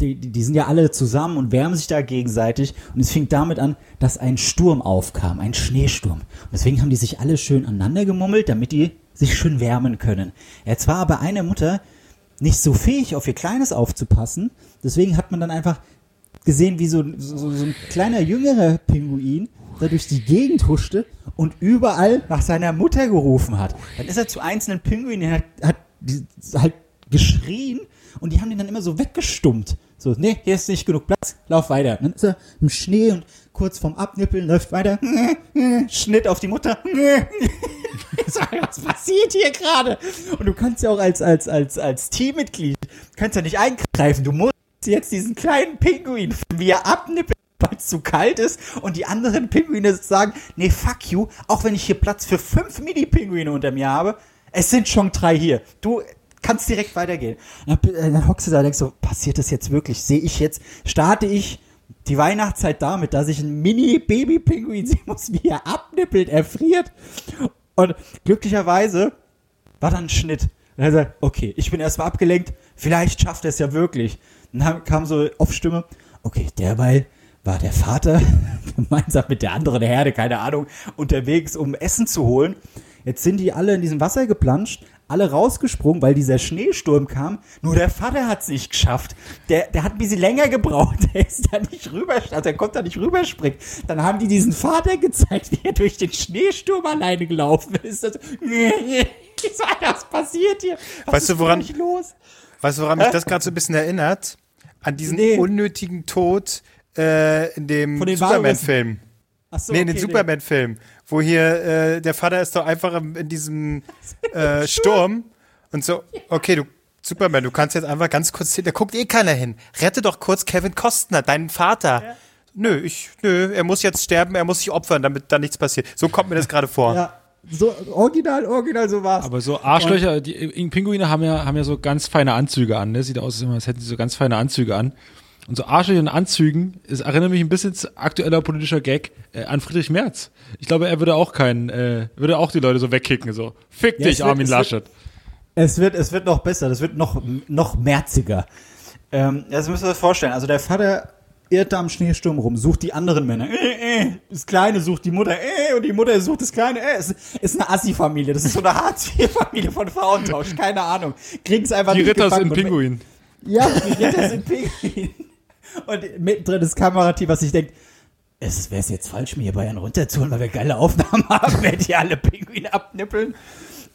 die, die, sind ja alle zusammen und wärmen sich da gegenseitig. Und es fing damit an, dass ein Sturm aufkam, ein Schneesturm. Und deswegen haben die sich alle schön aneinander gemummelt, damit die sich schön wärmen können. Jetzt war aber eine Mutter nicht so fähig, auf ihr Kleines aufzupassen. Deswegen hat man dann einfach gesehen, wie so, so, so ein kleiner jüngerer Pinguin da durch die Gegend huschte und überall nach seiner Mutter gerufen hat. Dann ist er zu einzelnen Pinguinen, hat, hat die, halt geschrien und die haben ihn dann immer so weggestummt. So, nee, hier ist nicht genug Platz, lauf weiter. Und dann ist er im Schnee und kurz vorm Abnippeln läuft weiter. Schnitt auf die Mutter. Was passiert hier gerade? Und du kannst ja auch als, als, als, als Teammitglied, kannst ja nicht eingreifen. Du musst jetzt diesen kleinen Pinguin, wie er abnippelt, weil es zu kalt ist und die anderen Pinguine sagen, nee, fuck you, auch wenn ich hier Platz für fünf Mini-Pinguine unter mir habe, es sind schon drei hier. Du kannst direkt weitergehen. Dann, äh, dann hockst du da und denkst so, passiert das jetzt wirklich? Sehe ich jetzt, starte ich die Weihnachtszeit damit, dass ich einen Mini-Baby-Pinguin sehen muss, wie er abnippelt, erfriert. Und glücklicherweise war dann ein Schnitt. Und er sagt, okay, ich bin erstmal abgelenkt, vielleicht schafft er es ja wirklich. Und dann kam so auf Stimme, okay, derweil war der Vater gemeinsam mit der anderen Herde, keine Ahnung, unterwegs, um Essen zu holen. Jetzt sind die alle in diesem Wasser geplanscht, alle rausgesprungen, weil dieser Schneesturm kam. Nur der Vater hat es nicht geschafft. Der, der hat ein bisschen länger gebraucht. Der ist da nicht rüber, also der konnte da nicht rüberspringen. Dann haben die diesen Vater gezeigt, wie er durch den Schneesturm alleine gelaufen ist. Das, was passiert hier? Was Weißt du, woran- los? Weißt du, woran mich das gerade so ein bisschen erinnert? An diesen Nee. unnötigen Tod äh, in dem Superman-Film. Ach so, nee, in den okay, Superman-Film, wo hier äh, der Vater ist doch einfach in diesem äh, Sturm und so, okay, du Superman, du kannst jetzt einfach ganz kurz hin, da guckt eh keiner hin. Rette doch kurz Kevin Costner, deinen Vater. Nö, ich, nö, er muss jetzt sterben, er muss sich opfern, damit da nichts passiert. So kommt mir das gerade vor. Ja, so original, original, so war's. Aber so Arschlöcher, die Pinguine haben ja, haben ja so ganz feine Anzüge an, ne? Sieht aus, als hätten sie so ganz feine Anzüge an. Und so Arschlöcher in Anzügen, es erinnert mich ein bisschen zu aktueller politischer Gag äh, an Friedrich Merz. Ich glaube, er würde auch keinen, äh, würde auch die Leute so wegkicken, so. Fick Ja, dich, wird- Armin wird- Laschet. Es wird, es wird noch besser, das wird noch, noch merziger. Ähm, das müsst ihr euch vorstellen. Also der Vater irrt da am Schneesturm rum, sucht die anderen Männer. Äh, äh, das Kleine sucht die Mutter, äh, und die Mutter sucht das Kleine. Äh, es ist eine Assi-Familie. Das ist so eine Hartz-IV-Familie von Frauentausch. Keine Ahnung. Kriegen's einfach Die nicht Ritter sind Pinguin. Ja, die Ritter sind Pinguin. Und mittendrin das Kamerateam, was sich denkt, es wäre jetzt falsch, mir hier Bayern runterzuholen, weil wir geile Aufnahmen haben, wenn die alle Pinguine abnippeln.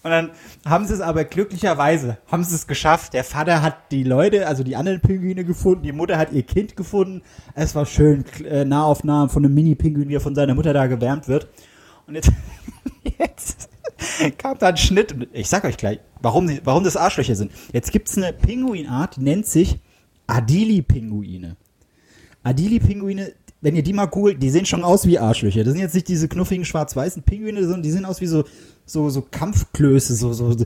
Und dann haben sie es aber glücklicherweise, haben sie es geschafft. Der Vater hat die Leute, also die anderen Pinguine gefunden, die Mutter hat ihr Kind gefunden. Es war schön, äh, Nahaufnahmen von einem Mini-Pinguin, wie er von seiner Mutter da gewärmt wird. Und jetzt, jetzt kam da ein Schnitt. Ich sag euch gleich, warum, warum das Arschlöcher sind. Jetzt gibt's eine Pinguinart, die nennt sich Adili-Pinguine. Adili-Pinguine, wenn ihr die mal googelt, die sehen schon aus wie Arschlöcher. Das sind jetzt nicht diese knuffigen schwarz-weißen Pinguine, sondern die sehen aus wie so, so, so Kampfklöße, so, so, so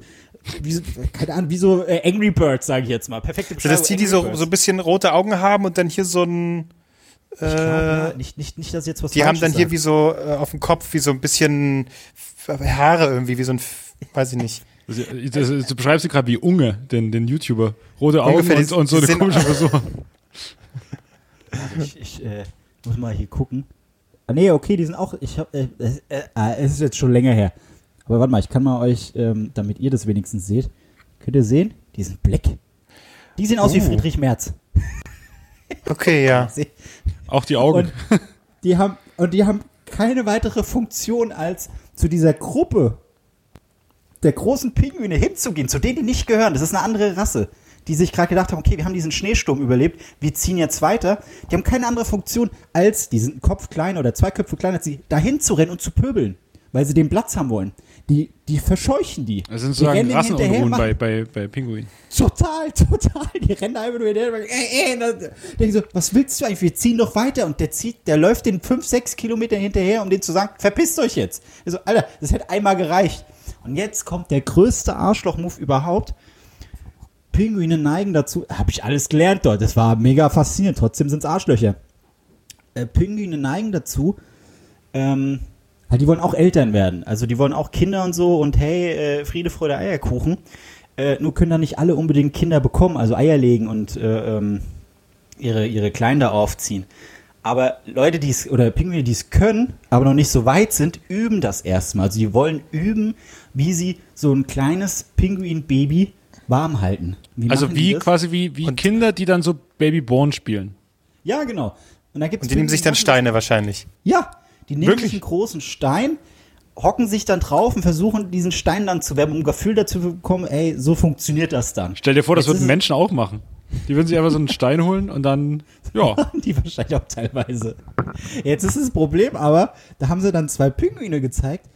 wie so, keine Ahnung, wie so äh, Angry Birds, sage ich jetzt mal. Perfekte Beschreibung. dass die, die so, so ein bisschen rote Augen haben und dann hier so ein, Ich glaub, ja, äh, nicht, nicht, nicht, dass ich jetzt was die haben dann hier sag. wie so äh, auf dem Kopf wie so ein bisschen Haare irgendwie, wie so ein, weiß ich nicht. Das, das, du beschreibst sie gerade wie Unge, den, den YouTuber. Rote Augen Ungefähr, und, die- und so eine komische Frisur. Ich, ich äh, muss mal hier gucken. Ah, nee, okay, die sind auch. Ich hab, äh, äh, äh, es ist jetzt schon länger her. Aber warte mal, ich kann mal euch, ähm, damit ihr das wenigstens seht. Könnt ihr sehen? Die sind black. Die sehen aus wie Oh. Friedrich Merz. Okay, ja. Auch die Augen. Und die haben und die haben keine weitere Funktion als zu dieser Gruppe der großen Pinguine hinzugehen, zu denen die nicht gehören. Das ist eine andere Rasse, die sich gerade gedacht haben, okay, wir haben diesen Schneesturm überlebt, wir ziehen jetzt weiter. Die haben keine andere Funktion als, die sind einen Kopf kleiner oder zwei Köpfe kleiner als sie, dahin zu rennen und zu pöbeln, weil sie den Platz haben wollen. Die, die verscheuchen die. Das sind sozusagen Rassenunruhen bei, bei, bei Pinguin. Total, total. Die rennen da einfach nur hinterher. und sagen, Äh, äh, dann denken so, was willst du eigentlich? Wir ziehen doch weiter. Und der zieht, der läuft den 5, 6 Kilometer hinterher, um denen zu sagen, verpisst euch jetzt. Also, Alter, das hätte einmal gereicht. Und jetzt kommt der größte Arschloch-Move überhaupt. Pinguine neigen dazu, habe ich alles gelernt dort. Das war mega faszinierend. Trotzdem sind es Arschlöcher. Äh, Pinguine neigen dazu, ähm, die wollen auch Eltern werden. Also die wollen auch Kinder und so und hey, äh, Friede, Freude, Eierkuchen. Äh, nur können da nicht alle unbedingt Kinder bekommen, also Eier legen und äh, ähm, ihre, ihre Kleinen da aufziehen. Aber Leute, die es, oder Pinguine, die es können, aber noch nicht so weit sind, üben das erstmal. Also die wollen üben, wie sie so ein kleines Pinguin-Baby warm halten. Wie Also wie quasi wie, wie Kinder, die dann so Baby Born spielen. Ja, genau. Und, da gibt's Und die nehmen sich dann Steine wahrscheinlich. Ja, die nehmen Wirklich? sich einen großen Stein, hocken sich dann drauf und versuchen, diesen Stein dann zu werben, um ein Gefühl dazu zu bekommen, ey, so funktioniert das dann. Stell dir vor, das Jetzt würden Menschen auch machen. Die würden sich einfach so einen Stein holen und dann, ja. Die wahrscheinlich auch teilweise. Jetzt ist das Problem aber, da haben sie dann zwei Pinguine gezeigt,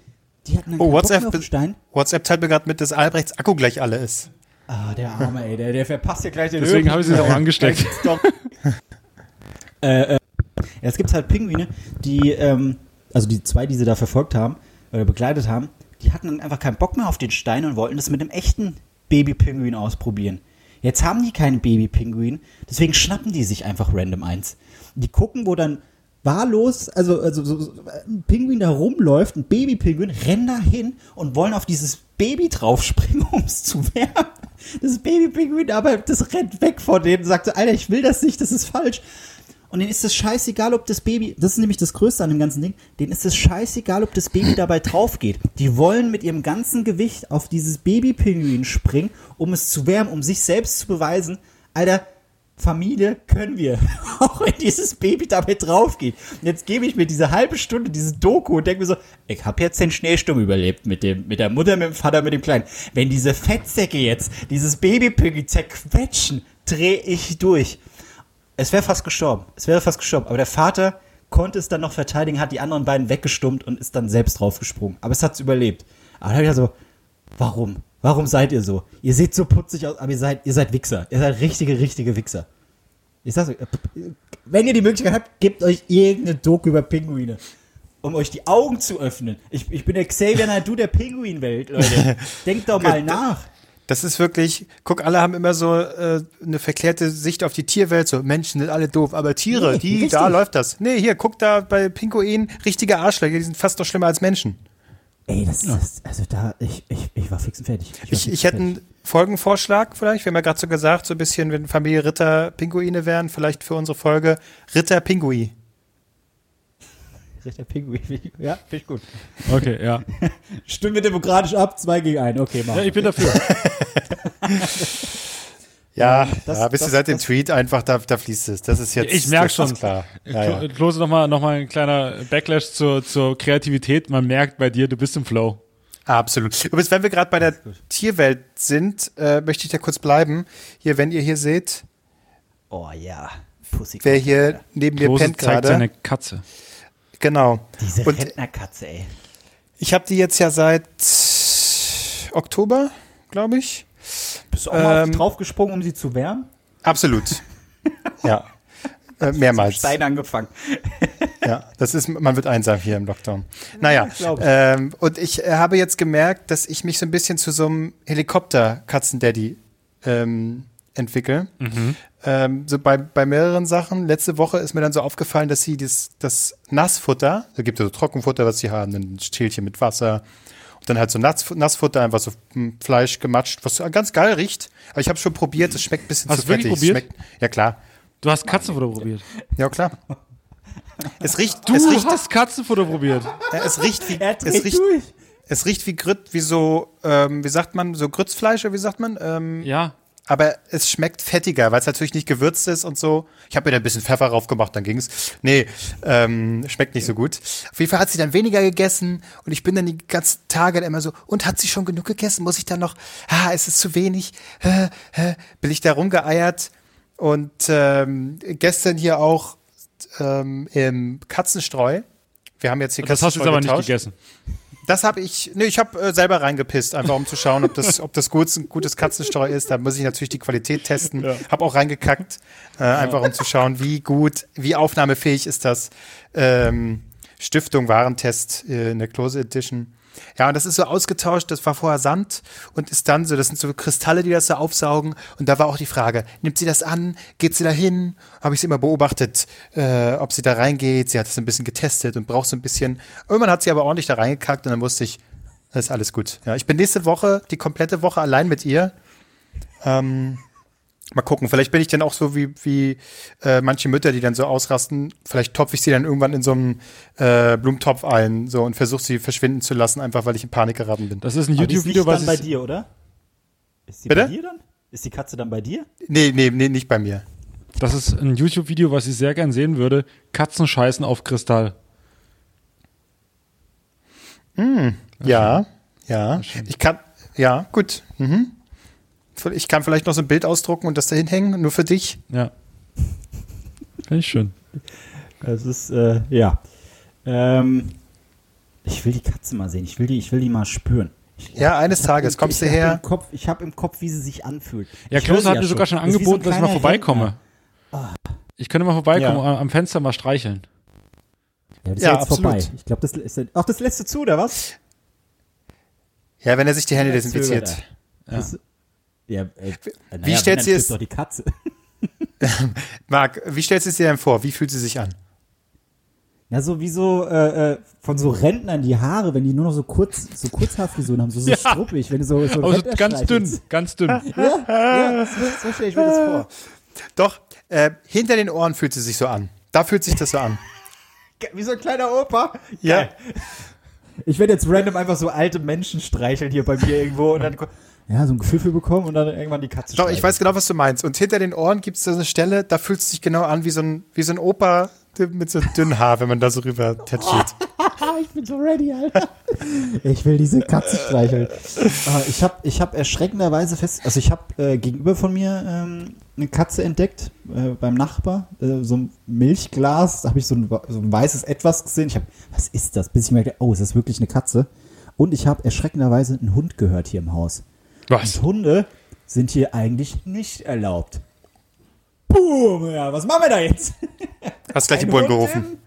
die hatten dann Oh, WhatsApp, Stein. WhatsApp teilt mir gerade mit, dass Albrechts Akku gleich alle ist. Ah, der Arme, ey, der, der verpasst ja gleich den Deswegen habe ich sie auch angesteckt. Äh, äh, es gibt halt Pinguine, die, ähm, also die zwei, die sie da verfolgt haben, oder begleitet haben, die hatten dann einfach keinen Bock mehr auf den Stein und wollten das mit einem echten Babypinguin ausprobieren. Jetzt haben die keinen Babypinguin, deswegen schnappen die sich einfach random eins. Die gucken, wo dann wahllos, also, also so, so, ein Pinguin da rumläuft, ein Babypinguin, rennen da hin und wollen auf dieses Baby draufspringen, um es zu wärmen. Das Babypinguin aber, das rennt weg vor denen, sagt so, Alter, ich will das nicht, das ist falsch. Und denen ist es scheißegal, ob das Baby, das ist nämlich das Größte an dem ganzen Ding, denen ist es scheißegal, ob das Baby dabei drauf geht. Die wollen mit ihrem ganzen Gewicht auf dieses Babypinguin springen, um es zu wärmen, um sich selbst zu beweisen, Alter, Familie können wir, auch wenn dieses Baby dabei drauf geht. Und jetzt gebe ich mir diese halbe Stunde, diese Doku und denke mir so, ich habe jetzt den Schneesturm überlebt mit dem, mit der Mutter, mit dem Vater, mit dem Kleinen. Wenn diese Fettsäcke jetzt dieses Babypinguin zerquetschen, drehe ich durch. Es wäre fast gestorben. Es wäre fast gestorben. Aber der Vater konnte es dann noch verteidigen, hat die anderen beiden weggestummt und ist dann selbst draufgesprungen. Aber es hat es überlebt. Aber da hab ich so, warum? Warum seid ihr so? Ihr seht so putzig aus, aber ihr seid, ihr seid Wichser. Ihr seid richtige, richtige Wichser. Ich sag's euch, wenn ihr die Möglichkeit habt, gebt euch irgendeine Doku über Pinguine. Um euch die Augen zu öffnen. Ich, ich bin der Xavier Naidoo der Pinguinwelt, Leute. Denkt doch mal nach. Das ist wirklich, guck, alle haben immer so äh, eine verklärte Sicht auf die Tierwelt, so Menschen sind alle doof, aber Tiere, Nee, die, richtig. da läuft das. Nee, hier, guck da bei Pinguinen, richtige Arschlöcher, die sind fast noch schlimmer als Menschen. Ey, das ist, also da, ich, ich, ich war fix und fertig. Ich, fix ich und hätte fertig. einen Folgenvorschlag vielleicht, wir haben ja gerade so gesagt, so ein bisschen, wenn Familie Ritter Pinguine wären, vielleicht für unsere Folge Ritter Pingui. Richter Pinguin. Ja, finde ich gut. Okay, ja. Stimmen wir demokratisch ab, zwei gegen einen. Okay, mach. Ja, ich bin dafür. Ja, das- ja wisst ihr, das- seit dem Tweet einfach, da, da fließt es. Das ist jetzt Ich merk das ist schon. klar. Ja, ja. Klose, nochmal noch mal ein kleiner Backlash zur, zur Kreativität. Man merkt bei dir, du bist im Flow. Absolut. Übrigens, wenn wir gerade bei der Tierwelt sind, äh, möchte ich da kurz bleiben. Hier, wenn ihr hier seht, Oh ja. Pussy. wer hier neben mir pennt zeigt seine gerade. Katze. Genau. Diese Und Rentnerkatze, ey. ich habe die jetzt ja seit Oktober, glaube ich. Bist du auch mal auf Ähm, draufgesprungen, um sie zu wärmen? Absolut. ja. Äh, mehrmals. Stein angefangen. Ja, das ist, man wird einsam hier im Lockdown. Naja, ich. ähm, und ich äh, habe jetzt gemerkt, dass ich mich so ein bisschen zu so einem Helikopter-Katzen-Daddy ähm, entwickle. Ähm, so bei, bei mehreren Sachen. Letzte Woche ist mir dann so aufgefallen, dass sie das, das Nassfutter, da gibt es so Trockenfutter, was sie haben, ein Schälchen mit Wasser dann halt so Nass, Nassfutter, einfach so hm, Fleisch gematscht, was ganz geil riecht. Aber ich habe schon probiert, es schmeckt ein bisschen Hast zu fettig. Es probiert? Schmeckt, ja klar, Du hast Katzenfutter probiert. ja klar. Es riecht, Du es riecht, hast Katzenfutter probiert. ja, es riecht wie, Er es riecht, durch. es riecht wie Grüt, wie so, ähm, wie sagt man, so Grützfleisch oder wie sagt man? Ähm, Ja. Aber es schmeckt fettiger, weil es natürlich nicht gewürzt ist und so. Ich habe mir da ein bisschen Pfeffer drauf gemacht, dann ging's. Nee, ähm, schmeckt nicht so gut. Auf jeden Fall hat sie dann weniger gegessen und ich bin dann die ganzen Tage dann immer so, und hat sie schon genug gegessen? Muss ich dann noch, ah, ist es zu wenig? Hä, hä? Bin ich da rumgeeiert und ähm, gestern hier auch ähm, im Katzenstreu. Wir haben jetzt hier Das hast du jetzt aber nicht getauscht. gegessen. Das habe ich, nee, ich habe äh, selber reingepisst, einfach um zu schauen, ob das, ob das gut, ein gutes Katzenstreu ist. Da muss ich natürlich die Qualität testen. Habe auch reingekackt, äh, einfach um zu schauen, wie gut, wie aufnahmefähig ist das. Ähm, Stiftung Warentest äh, in der Close Edition. Ja, und das ist so ausgetauscht, das war vorher Sand und ist dann so, das sind so Kristalle, die das so aufsaugen. Und da war auch die Frage, nimmt sie das an, geht sie da hin? Habe ich sie immer beobachtet, äh, ob sie da reingeht. Sie hat es ein bisschen getestet und braucht so ein bisschen. Irgendwann hat sie aber ordentlich da reingekackt und dann wusste ich, das ist alles gut. Ja, ich bin nächste Woche, die komplette Woche allein mit ihr. Ähm, mal gucken, vielleicht bin ich dann auch so wie, wie äh, manche Mütter, die dann so ausrasten. Vielleicht topfe ich sie dann irgendwann in so einem äh, Blumentopf ein so und versuche sie verschwinden zu lassen, einfach weil ich in Panik geraten bin. Das ist ein ist YouTube-Video, was dann bei dir, oder? Ist die Bitte? bei dir dann? Ist die Katze dann bei dir? Nee, nee, nee, nicht bei mir. Das ist ein YouTube-Video, was ich sehr gern sehen würde. Katzen scheißen auf Kristall. Ja, ja. Ich kann, ja, gut. Mhm. Ich kann vielleicht noch so ein Bild ausdrucken und das dahin hängen, nur für dich. Ja. Finde ich schön. Das ist, äh, ja. Ähm, ich will die Katze mal sehen. Ich will die, ich will die mal spüren. Ich, Ja, eines Tages kommst du ich hab her. Im Kopf, ich habe im Kopf, wie sie sich anfühlt. Ja, Klose hat mir sogar schon Das ist wie so angeboten, dass ich mal vorbeikomme. Rentner. Ich könnte mal vorbeikommen Ja. und am Fenster mal streicheln. Ja, das ist Ja, ja, jetzt absolut. vorbei. Ich glaube, das ist ach, das lässt du zu, oder was? Ja, wenn er sich die Hände Ja, desinfiziert. Das, ja, äh, naja, Wie stellst du es- doch die Katze. Marc, wie stellst du es dir denn vor? Wie fühlt sie sich an? Ja, so wie so äh, äh, von so Rentnern die Haare, wenn die nur noch so kurz, so Kurzhaarfrisuren haben, so, so Ja. struppig, wenn du so, so einen Aber so Rentner ganz dünn, ganz dünn. Ja, ja, so, so stelle ich mir das vor. Doch, äh, hinter den Ohren fühlt sie sich so an. Da fühlt sich das so an. Wie so ein kleiner Opa. Ja. Ich werde jetzt random einfach so alte Menschen streicheln hier bei mir irgendwo und dann ja, so ein Gefühl für bekommen und dann irgendwann die Katze Doch, ich weiß genau, was du meinst. Und hinter den Ohren gibt es so eine Stelle, da fühlt es sich genau an wie so ein, wie so ein Opa mit so dünnen Haar, wenn man da so rüber tätschiert. ich bin so ready, Alter. Ich will diese Katze streicheln. Ah, ich habe ich hab erschreckenderweise fest, also ich habe äh, gegenüber von mir ähm, eine Katze entdeckt, äh, beim Nachbar, äh, so ein Milchglas, da habe ich so ein, so ein weißes Etwas gesehen. Ich habe, was ist das? Bis ich merkte, oh, ist das wirklich eine Katze? Und ich habe erschreckenderweise einen Hund gehört hier im Haus. Was? Und Hunde sind hier eigentlich nicht erlaubt. Boom, ja, was machen wir da jetzt? Hast gleich die Bullen gerufen.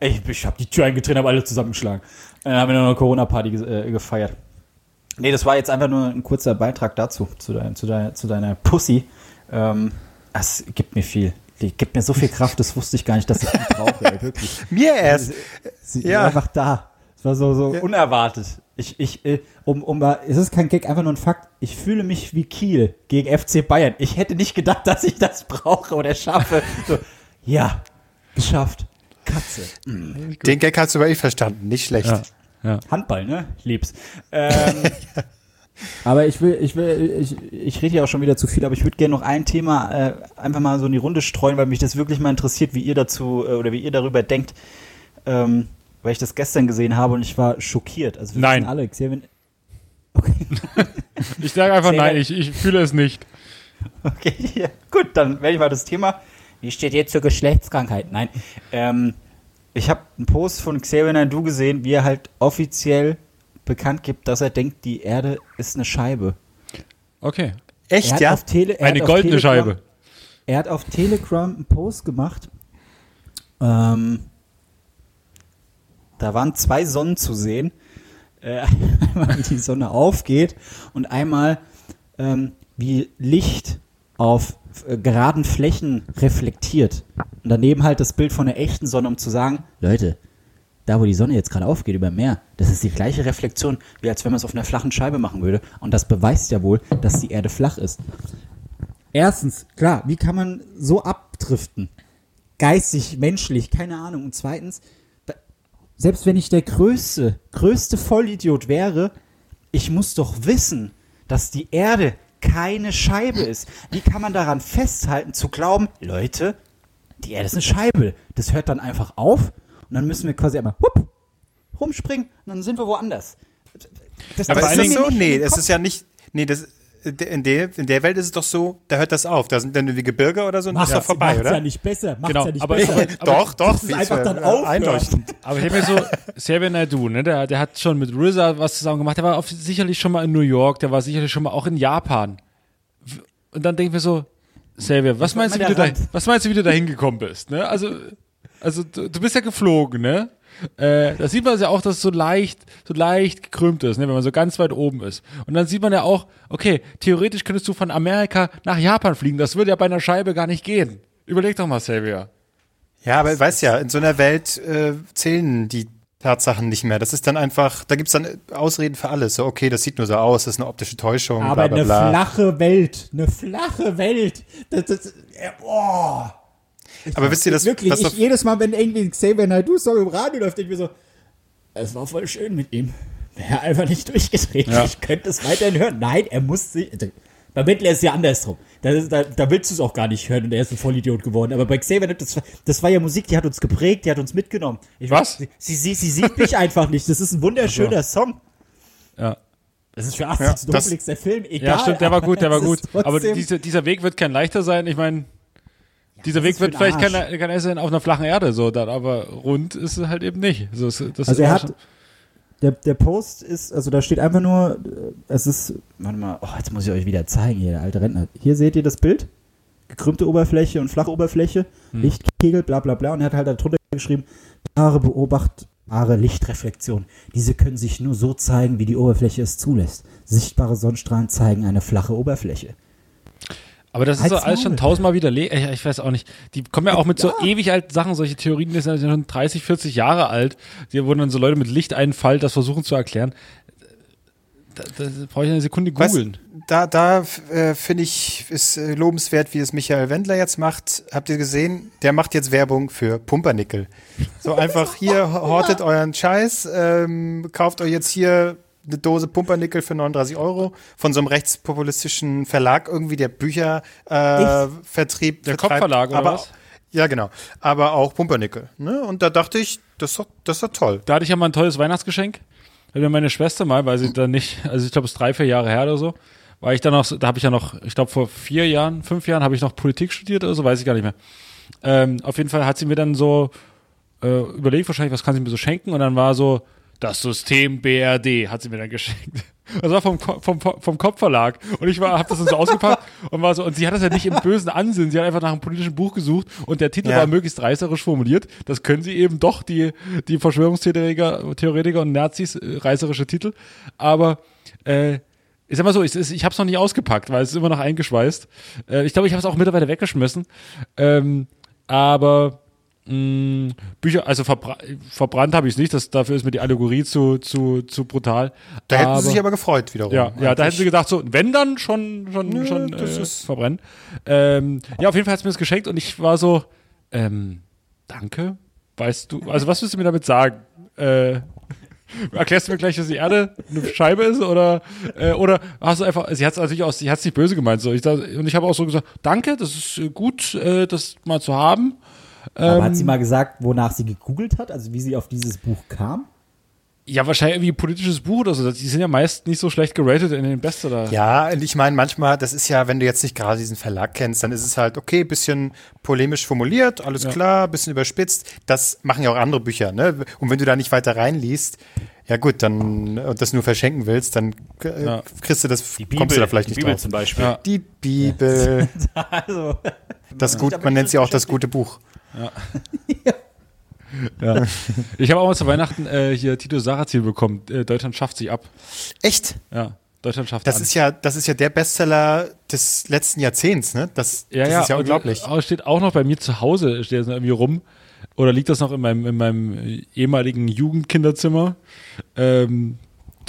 Ey, ich habe die Tür eingetreten, habe alle zusammengeschlagen. Dann haben wir noch eine Corona-Party äh, gefeiert. Nee, das war jetzt einfach nur ein kurzer Beitrag dazu, zu, dein, zu, deiner, zu deiner Pussy. Ähm, es gibt mir viel. Die gibt mir so viel Kraft, das wusste ich gar nicht, dass ich die brauche, ey, wirklich. Mir erst. Sie Ja. war einfach da. Es war so, so unerwartet. Ich, ich, äh, um, um, es ist kein Gag, einfach nur ein Fakt. Ich fühle mich wie Kiel gegen FC Bayern. Ich hätte nicht gedacht, dass ich das brauche oder schaffe. So, ja, geschafft. Katze. Den Gag hast du aber eh verstanden. Nicht schlecht. Ja. Ja. Handball, ne? Ich lieb's. Ähm, aber ich will, ich will, ich, ich rede ja auch schon wieder zu viel, aber ich würde gerne noch ein Thema äh, einfach mal so in die Runde streuen, weil mich das wirklich mal interessiert, wie ihr dazu äh, oder wie ihr darüber denkt. Ähm, weil ich das gestern gesehen habe und ich war schockiert. Also wir Nein. wissen alle, Xavier, okay, Ich sage einfach Sehr nein, ich, ich fühle es nicht. okay, ja. gut, dann werde ich mal das Thema. Wie steht jetzt zur Geschlechtskrankheit? Nein, ähm, ich habe einen Post von Xavier Naidoo gesehen, wie er halt offiziell bekannt gibt, dass er denkt, die Erde ist eine Scheibe. Okay. Er Echt, hat ja? auf Tele, er Eine goldene Telegram- Scheibe. Er hat auf Telegram einen Post gemacht. Ähm, da waren zwei Sonnen zu sehen. Äh, einmal die Sonne aufgeht und einmal ähm, wie Licht auf äh, geraden Flächen reflektiert. Und daneben halt das Bild von der echten Sonne, um zu sagen, Leute, da wo die Sonne jetzt gerade aufgeht über dem Meer, das ist die gleiche Reflexion, wie als wenn man es auf einer flachen Scheibe machen würde. Und das beweist ja wohl, dass die Erde flach ist. Erstens, klar, wie kann man so abdriften? Geistig, menschlich, keine Ahnung. Und zweitens, selbst wenn ich der größte, größte Vollidiot wäre, ich muss doch wissen, dass die Erde keine Scheibe ist. Wie kann man daran festhalten, zu glauben, Leute, die Erde ist eine Scheibe. Das hört dann einfach auf und dann müssen wir quasi einmal hup, rumspringen und dann sind wir woanders. Das, Aber das ist das so? Nee, es Kopf. ist ja nicht. Nee, das, in, der, in der Welt ist es doch so, da hört das auf. Da sind dann irgendwie Gebirge oder so und das ist doch vorbei, macht's oder? ja nicht besser. Macht's Genau, ja nicht aber- besser. aber- doch, doch. Das ist einfach dann aufhören. einleuchtend. Aber ich habe mir so, Xavier Naidoo, ne, der, der hat schon mit RZA was zusammen gemacht. Der war auf, sicherlich schon mal in New York, der war sicherlich schon mal auch in Japan. Und dann denken wir so, Xavier, was meinst, du, wie du da, was meinst du, wie du da hingekommen bist? Ne? Also, also du, du bist ja geflogen, ne? Äh, da sieht man ja auch, dass es so leicht, so leicht gekrümmt ist, ne, wenn man so ganz weit oben ist. Und dann sieht man ja auch, okay, theoretisch könntest du von Amerika nach Japan fliegen. Das würde ja bei einer Scheibe gar nicht gehen. Überleg doch mal, Xavier. Ja, aber weißt ja, in so einer Welt äh, zählen die Tatsachen nicht mehr. Das ist dann einfach, da gibt's dann Ausreden für alles. So, okay, das sieht nur so aus, das ist eine optische Täuschung, Aber bla bla eine bla. flache Welt, eine flache Welt. Das, das, äh, aber wisst ihr, das, Wirklich, das ich, jedes Mal, wenn irgendwie Xavier Naidoo-Song im Radio läuft, ich mir so, es war voll schön mit ihm. Wäre einfach nicht durchgedreht. Ja. Ich könnte es weiterhin hören. Nein, er muss sich. Bei Mettler ist es ja andersrum. Da, ist- da, da willst du es auch gar nicht hören und er ist ein Vollidiot geworden. Aber bei Xavier, das, war- das war ja Musik, die hat uns geprägt, die hat uns mitgenommen. Ich Was? weiß, sie, sie, sie sieht mich einfach nicht. Das ist ein wunderschöner Song. Ja. Das ist für Ja, 80 das- Dumpelix der Film, egal. Ja, stimmt, der war gut, der war gut. Aber diese, dieser Weg wird kein leichter sein. Ich meine, dieser Weg wird vielleicht kein, kein sein auf einer flachen Erde, so, dann, aber rund ist es halt eben nicht. So, Also er hat, der, der Post ist, also da steht einfach nur, äh, es ist, warte mal, oh, jetzt muss ich euch wieder zeigen hier, der alte Rentner. Hier seht ihr das Bild, gekrümmte Oberfläche und flache Oberfläche, Hm. Lichtkegel, bla bla bla und er hat halt darunter geschrieben, klare beobachtbare Lichtreflexion. Diese können sich nur so zeigen, wie die Oberfläche es zulässt. Sichtbare Sonnenstrahlen zeigen eine flache Oberfläche. Aber das ist so alles schon tausendmal widerlegt. Ich, ich weiß auch nicht. Die kommen ja auch mit so ewig alten Sachen. Solche Theorien die sind ja schon 30, 40 Jahre alt. Die wurden dann so Leute mit Lichteinfall das versuchen zu erklären. Da, da brauche ich eine Sekunde googeln. da da äh, finde ich, ist äh, lobenswert, wie es Michael Wendler jetzt macht. Habt ihr gesehen? Der macht jetzt Werbung für Pumpernickel. So einfach hier, hortet euren Scheiß, ähm, kauft euch jetzt hier eine Dose Pumpernickel für 39 Euro von so einem rechtspopulistischen Verlag, irgendwie der Büchervertrieb äh, Vertrieb Der. Kopfverlag oder aber, was? Ja, genau. Aber auch Pumpernickel. Ne? Und da dachte ich, das ist doch, das ist doch toll. Da hatte ich ja mal ein tolles Weihnachtsgeschenk. Hat mir meine Schwester mal, weil sie dann nicht, also ich glaube, es ist drei, vier Jahre her oder so, war ich dann noch, da habe ich ja noch, ich glaube vor vier Jahren, fünf Jahren habe ich noch Politik studiert oder so, weiß ich gar nicht mehr. Ähm, auf jeden Fall hat sie mir dann so äh, überlegt, wahrscheinlich, was kann sie mir so schenken und dann war so, das System BRD hat sie mir dann geschenkt. Das war vom, vom, vom Kopfverlag. Und ich war, hab das dann so ausgepackt und war so, und sie hat das ja nicht im bösen Ansinn. Sie hat einfach nach einem politischen Buch gesucht und der Titel Ja. war möglichst reißerisch formuliert. Das können sie eben doch, die, die Verschwörungstheoretiker Theoretiker und Nazis, äh, reißerische Titel. Aber, äh, ich sag mal so, ich, ich habe es noch nicht ausgepackt, weil es ist immer noch eingeschweißt. Äh, ich glaube, ich habe es auch mittlerweile weggeschmissen. Ähm, aber mh, Bücher, also verbra verbrannt habe ich es nicht. Das, dafür ist mir die Allegorie zu, zu, zu brutal. Da hätten sie sich aber gefreut wiederum. Ja, ja, da hätten sie gedacht, so, wenn dann schon, schon, Nö, schon das äh, ist- verbrennen. Ähm, ja, auf jeden Fall hat es mir das geschenkt und ich war so, ähm, danke. Weißt du, also was willst du mir damit sagen? Äh, erklärst du mir gleich, dass die Erde eine Scheibe ist oder äh, oder hast du einfach, sie hat es natürlich auch, sie hat es nicht böse gemeint so. Ich, und ich habe auch so gesagt, danke, das ist äh, gut, äh, das mal zu haben. Aber hat Ähm, sie mal gesagt, wonach sie gegoogelt hat, also wie sie auf dieses Buch kam? Ja, wahrscheinlich irgendwie ein politisches Buch oder so. Die sind ja meist nicht so schlecht geratet in den Bestseller. Ja, und ich meine, manchmal, das ist ja, wenn du jetzt nicht gerade diesen Verlag kennst, dann ist es halt, okay, bisschen polemisch formuliert, alles klar, bisschen überspitzt. Das machen ja auch andere Bücher, ne? Und wenn du da nicht weiter reinliest, ja gut, dann, und das nur verschenken willst, dann äh, Ja. kriegst du das, kommst du da vielleicht die nicht Bibel drauf. zum Beispiel. Ja. Die Bibel, Also, das gut, man nennt sie auch das gute Buch. Ja. Ich habe auch mal zu Weihnachten äh, hier Tito Sarrazin bekommen. Äh, Deutschland schafft sich ab. Echt? Ja, Deutschland schafft Das an. ist ja, das ist ja der Bestseller des letzten Jahrzehnts, ne? Das, ja, das ja, ist ja und, unglaublich. äh, steht auch noch bei mir zu Hause, steht das irgendwie rum. Oder liegt das noch in meinem, in meinem ehemaligen Jugendkinderzimmer? Ähm,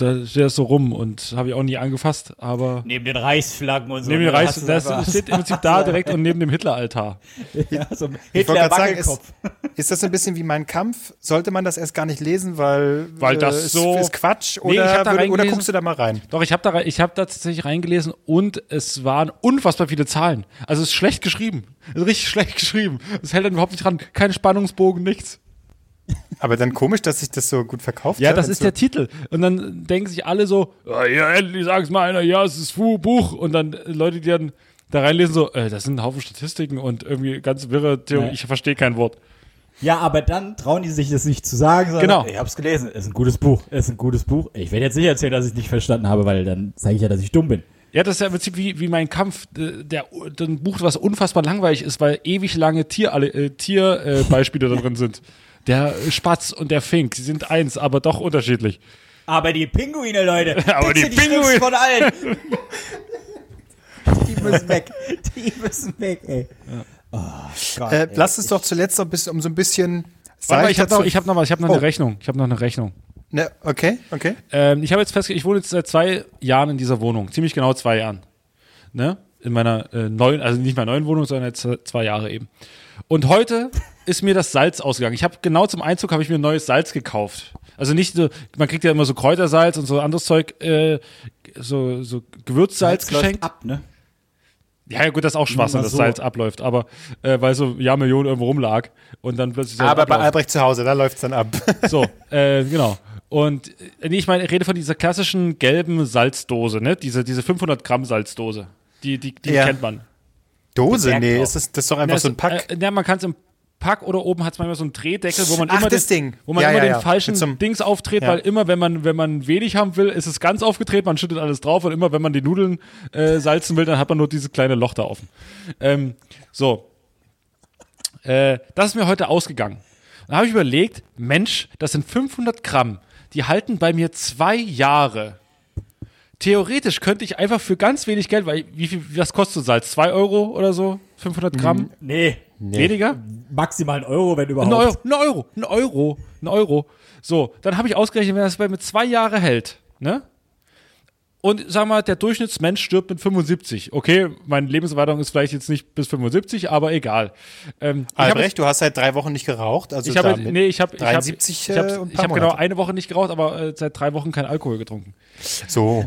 da steht das so rum und habe ich auch nie angefasst, aber neben den Reichsflaggen und so. neben dem ne, Reich, hast du das einfach- steht im Prinzip da direkt und neben dem Hitleraltar. ja, so Hitler sagen, ist, ist das ein bisschen wie mein Kampf? Sollte man das erst gar nicht lesen, weil, Weil das ist, so- ist Quatsch? Nee, ich Oder, hab da würde, oder guckst du da mal rein? Doch, ich habe da, ich hab da tatsächlich reingelesen und es waren unfassbar viele Zahlen. Also es ist schlecht geschrieben. Es ist richtig schlecht geschrieben. Es hält dann überhaupt nicht dran. Kein Spannungsbogen, nichts. Aber dann komisch, dass sich das so gut verkauft Ja, hat. das wenn's ist der Titel. Und dann denken sich alle so, ja, ja endlich sag's mal einer, ja, es ist Fu Buch. Und dann Leute, die dann da reinlesen, so, äh, das sind ein Haufen Statistiken und irgendwie ganz wirre Theorie. Ja. Ich verstehe kein Wort. Ja, aber dann trauen die sich das nicht zu sagen, sondern Genau. ich hab's gelesen, ist ein gutes Buch, ist ein gutes Buch. Ich werde jetzt nicht erzählen, dass ich nicht verstanden habe, weil dann zeige ich ja, dass ich dumm bin. Ja, das ist ja im Prinzip wie, wie mein Kampf, der, der ein Buch, was unfassbar langweilig ist, weil ewig lange Tier, äh, Tierbeispiele äh, Beispiele da drin sind. Der Spatz und der Fink, sie sind eins, aber doch unterschiedlich. Aber die Pinguine, Leute, Aber das die sind Pinguine. Von allen. die müssen weg. Die müssen weg, ey. Oh, Gott, Äh, ey. lass uns doch zuletzt noch ein bisschen, um so ein bisschen. Warte mal, ich habe noch, ich hab noch was, ich habe noch Oh. eine Rechnung. Ich habe noch eine Rechnung. Ne, okay, okay. Ähm, ich habe jetzt festgestellt, ich wohne jetzt seit zwei Jahren in dieser Wohnung. Ziemlich genau zwei Jahren. Ne? In meiner äh, neuen, also nicht meiner neuen Wohnung, sondern jetzt zwei Jahre eben. Und heute ist mir das Salz ausgegangen. Ich habe genau zum Einzug habe ich mir neues Salz gekauft. Also nicht so, man kriegt ja immer so Kräutersalz und so anderes Zeug, äh, so, so Gewürzsalz läuft geschenkt. ab, ne? Ja, ja, gut, das ist auch Schwachsinn, Mal dass so. Salz abläuft, aber äh, weil so Jahrmillionen irgendwo rumlag und dann plötzlich Aber bei. Albrecht zu Hause, da läuft's dann ab. So, äh, genau. Und äh, nee, ich meine, ich rede von dieser klassischen gelben Salzdose, ne? Diese, diese 500 Gramm Salzdose. Die, die, die Ja. kennt man. Dose? Nee, drauf. ist das, das ist doch einfach Ja, so ein Pack. Äh, ja, man kann es im Pack oder oben hat es manchmal so einen Drehdeckel, wo man Ach, immer, das den, Ding. Wo man Ja, immer ja, den falschen einem- Dings auftritt, weil immer, wenn man, wenn man wenig haben will, ist es ganz aufgedreht, man schüttet alles drauf und immer, wenn man die Nudeln äh, salzen will, dann hat man nur dieses kleine Loch da offen. Ähm, so. Äh, das ist mir heute ausgegangen. Dann habe ich überlegt, Mensch, das sind 500 Gramm. Die halten bei mir zwei Jahre. Theoretisch könnte ich einfach für ganz wenig Geld, weil wie viel, was kostet so Salz? Zwei Euro oder so? 500 Gramm? Nee. Weniger? Maximal ein Euro, wenn Ein überhaupt. Euro, ein Euro, ein Euro, ein Euro. So, dann habe ich ausgerechnet, wenn das bei mir zwei Jahre hält, ne? Und sag mal, der Durchschnittsmensch stirbt mit 75. Okay, meine Lebenserwartung ist vielleicht jetzt nicht bis 75, aber egal. Ähm, ich habe- Albrecht, du hast seit drei Wochen nicht geraucht. Also ich habe, nee, ich habe, ich habe, 73 ich habe, äh, genau eine Woche nicht geraucht, aber äh, seit drei Wochen kein Alkohol getrunken. So.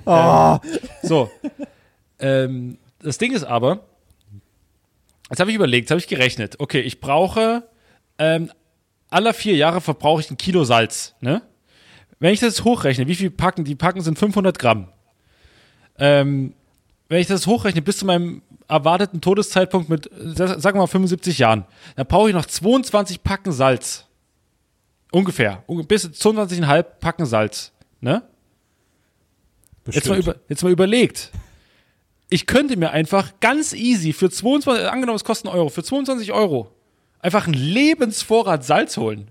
So. ähm, das Ding ist aber, jetzt habe ich überlegt, jetzt habe ich gerechnet. Okay, ich brauche ähm, alle vier Jahre verbrauche ich ein Kilo Salz. Ne? Wenn ich das jetzt hochrechne, wie viel Packen? Die Packen sind 500 Gramm. Ähm, wenn ich das hochrechne bis zu meinem erwarteten Todeszeitpunkt mit, äh, sagen wir mal 75 Jahren, dann brauche ich noch 22 Packen Salz. Ungefähr. Unge- Bis 22,5 Packen Salz. Ne? Jetzt mal, über, jetzt mal überlegt. Ich könnte mir einfach ganz easy für 22, angenommen es kostet einen Euro, für 22 Euro einfach einen Lebensvorrat Salz holen.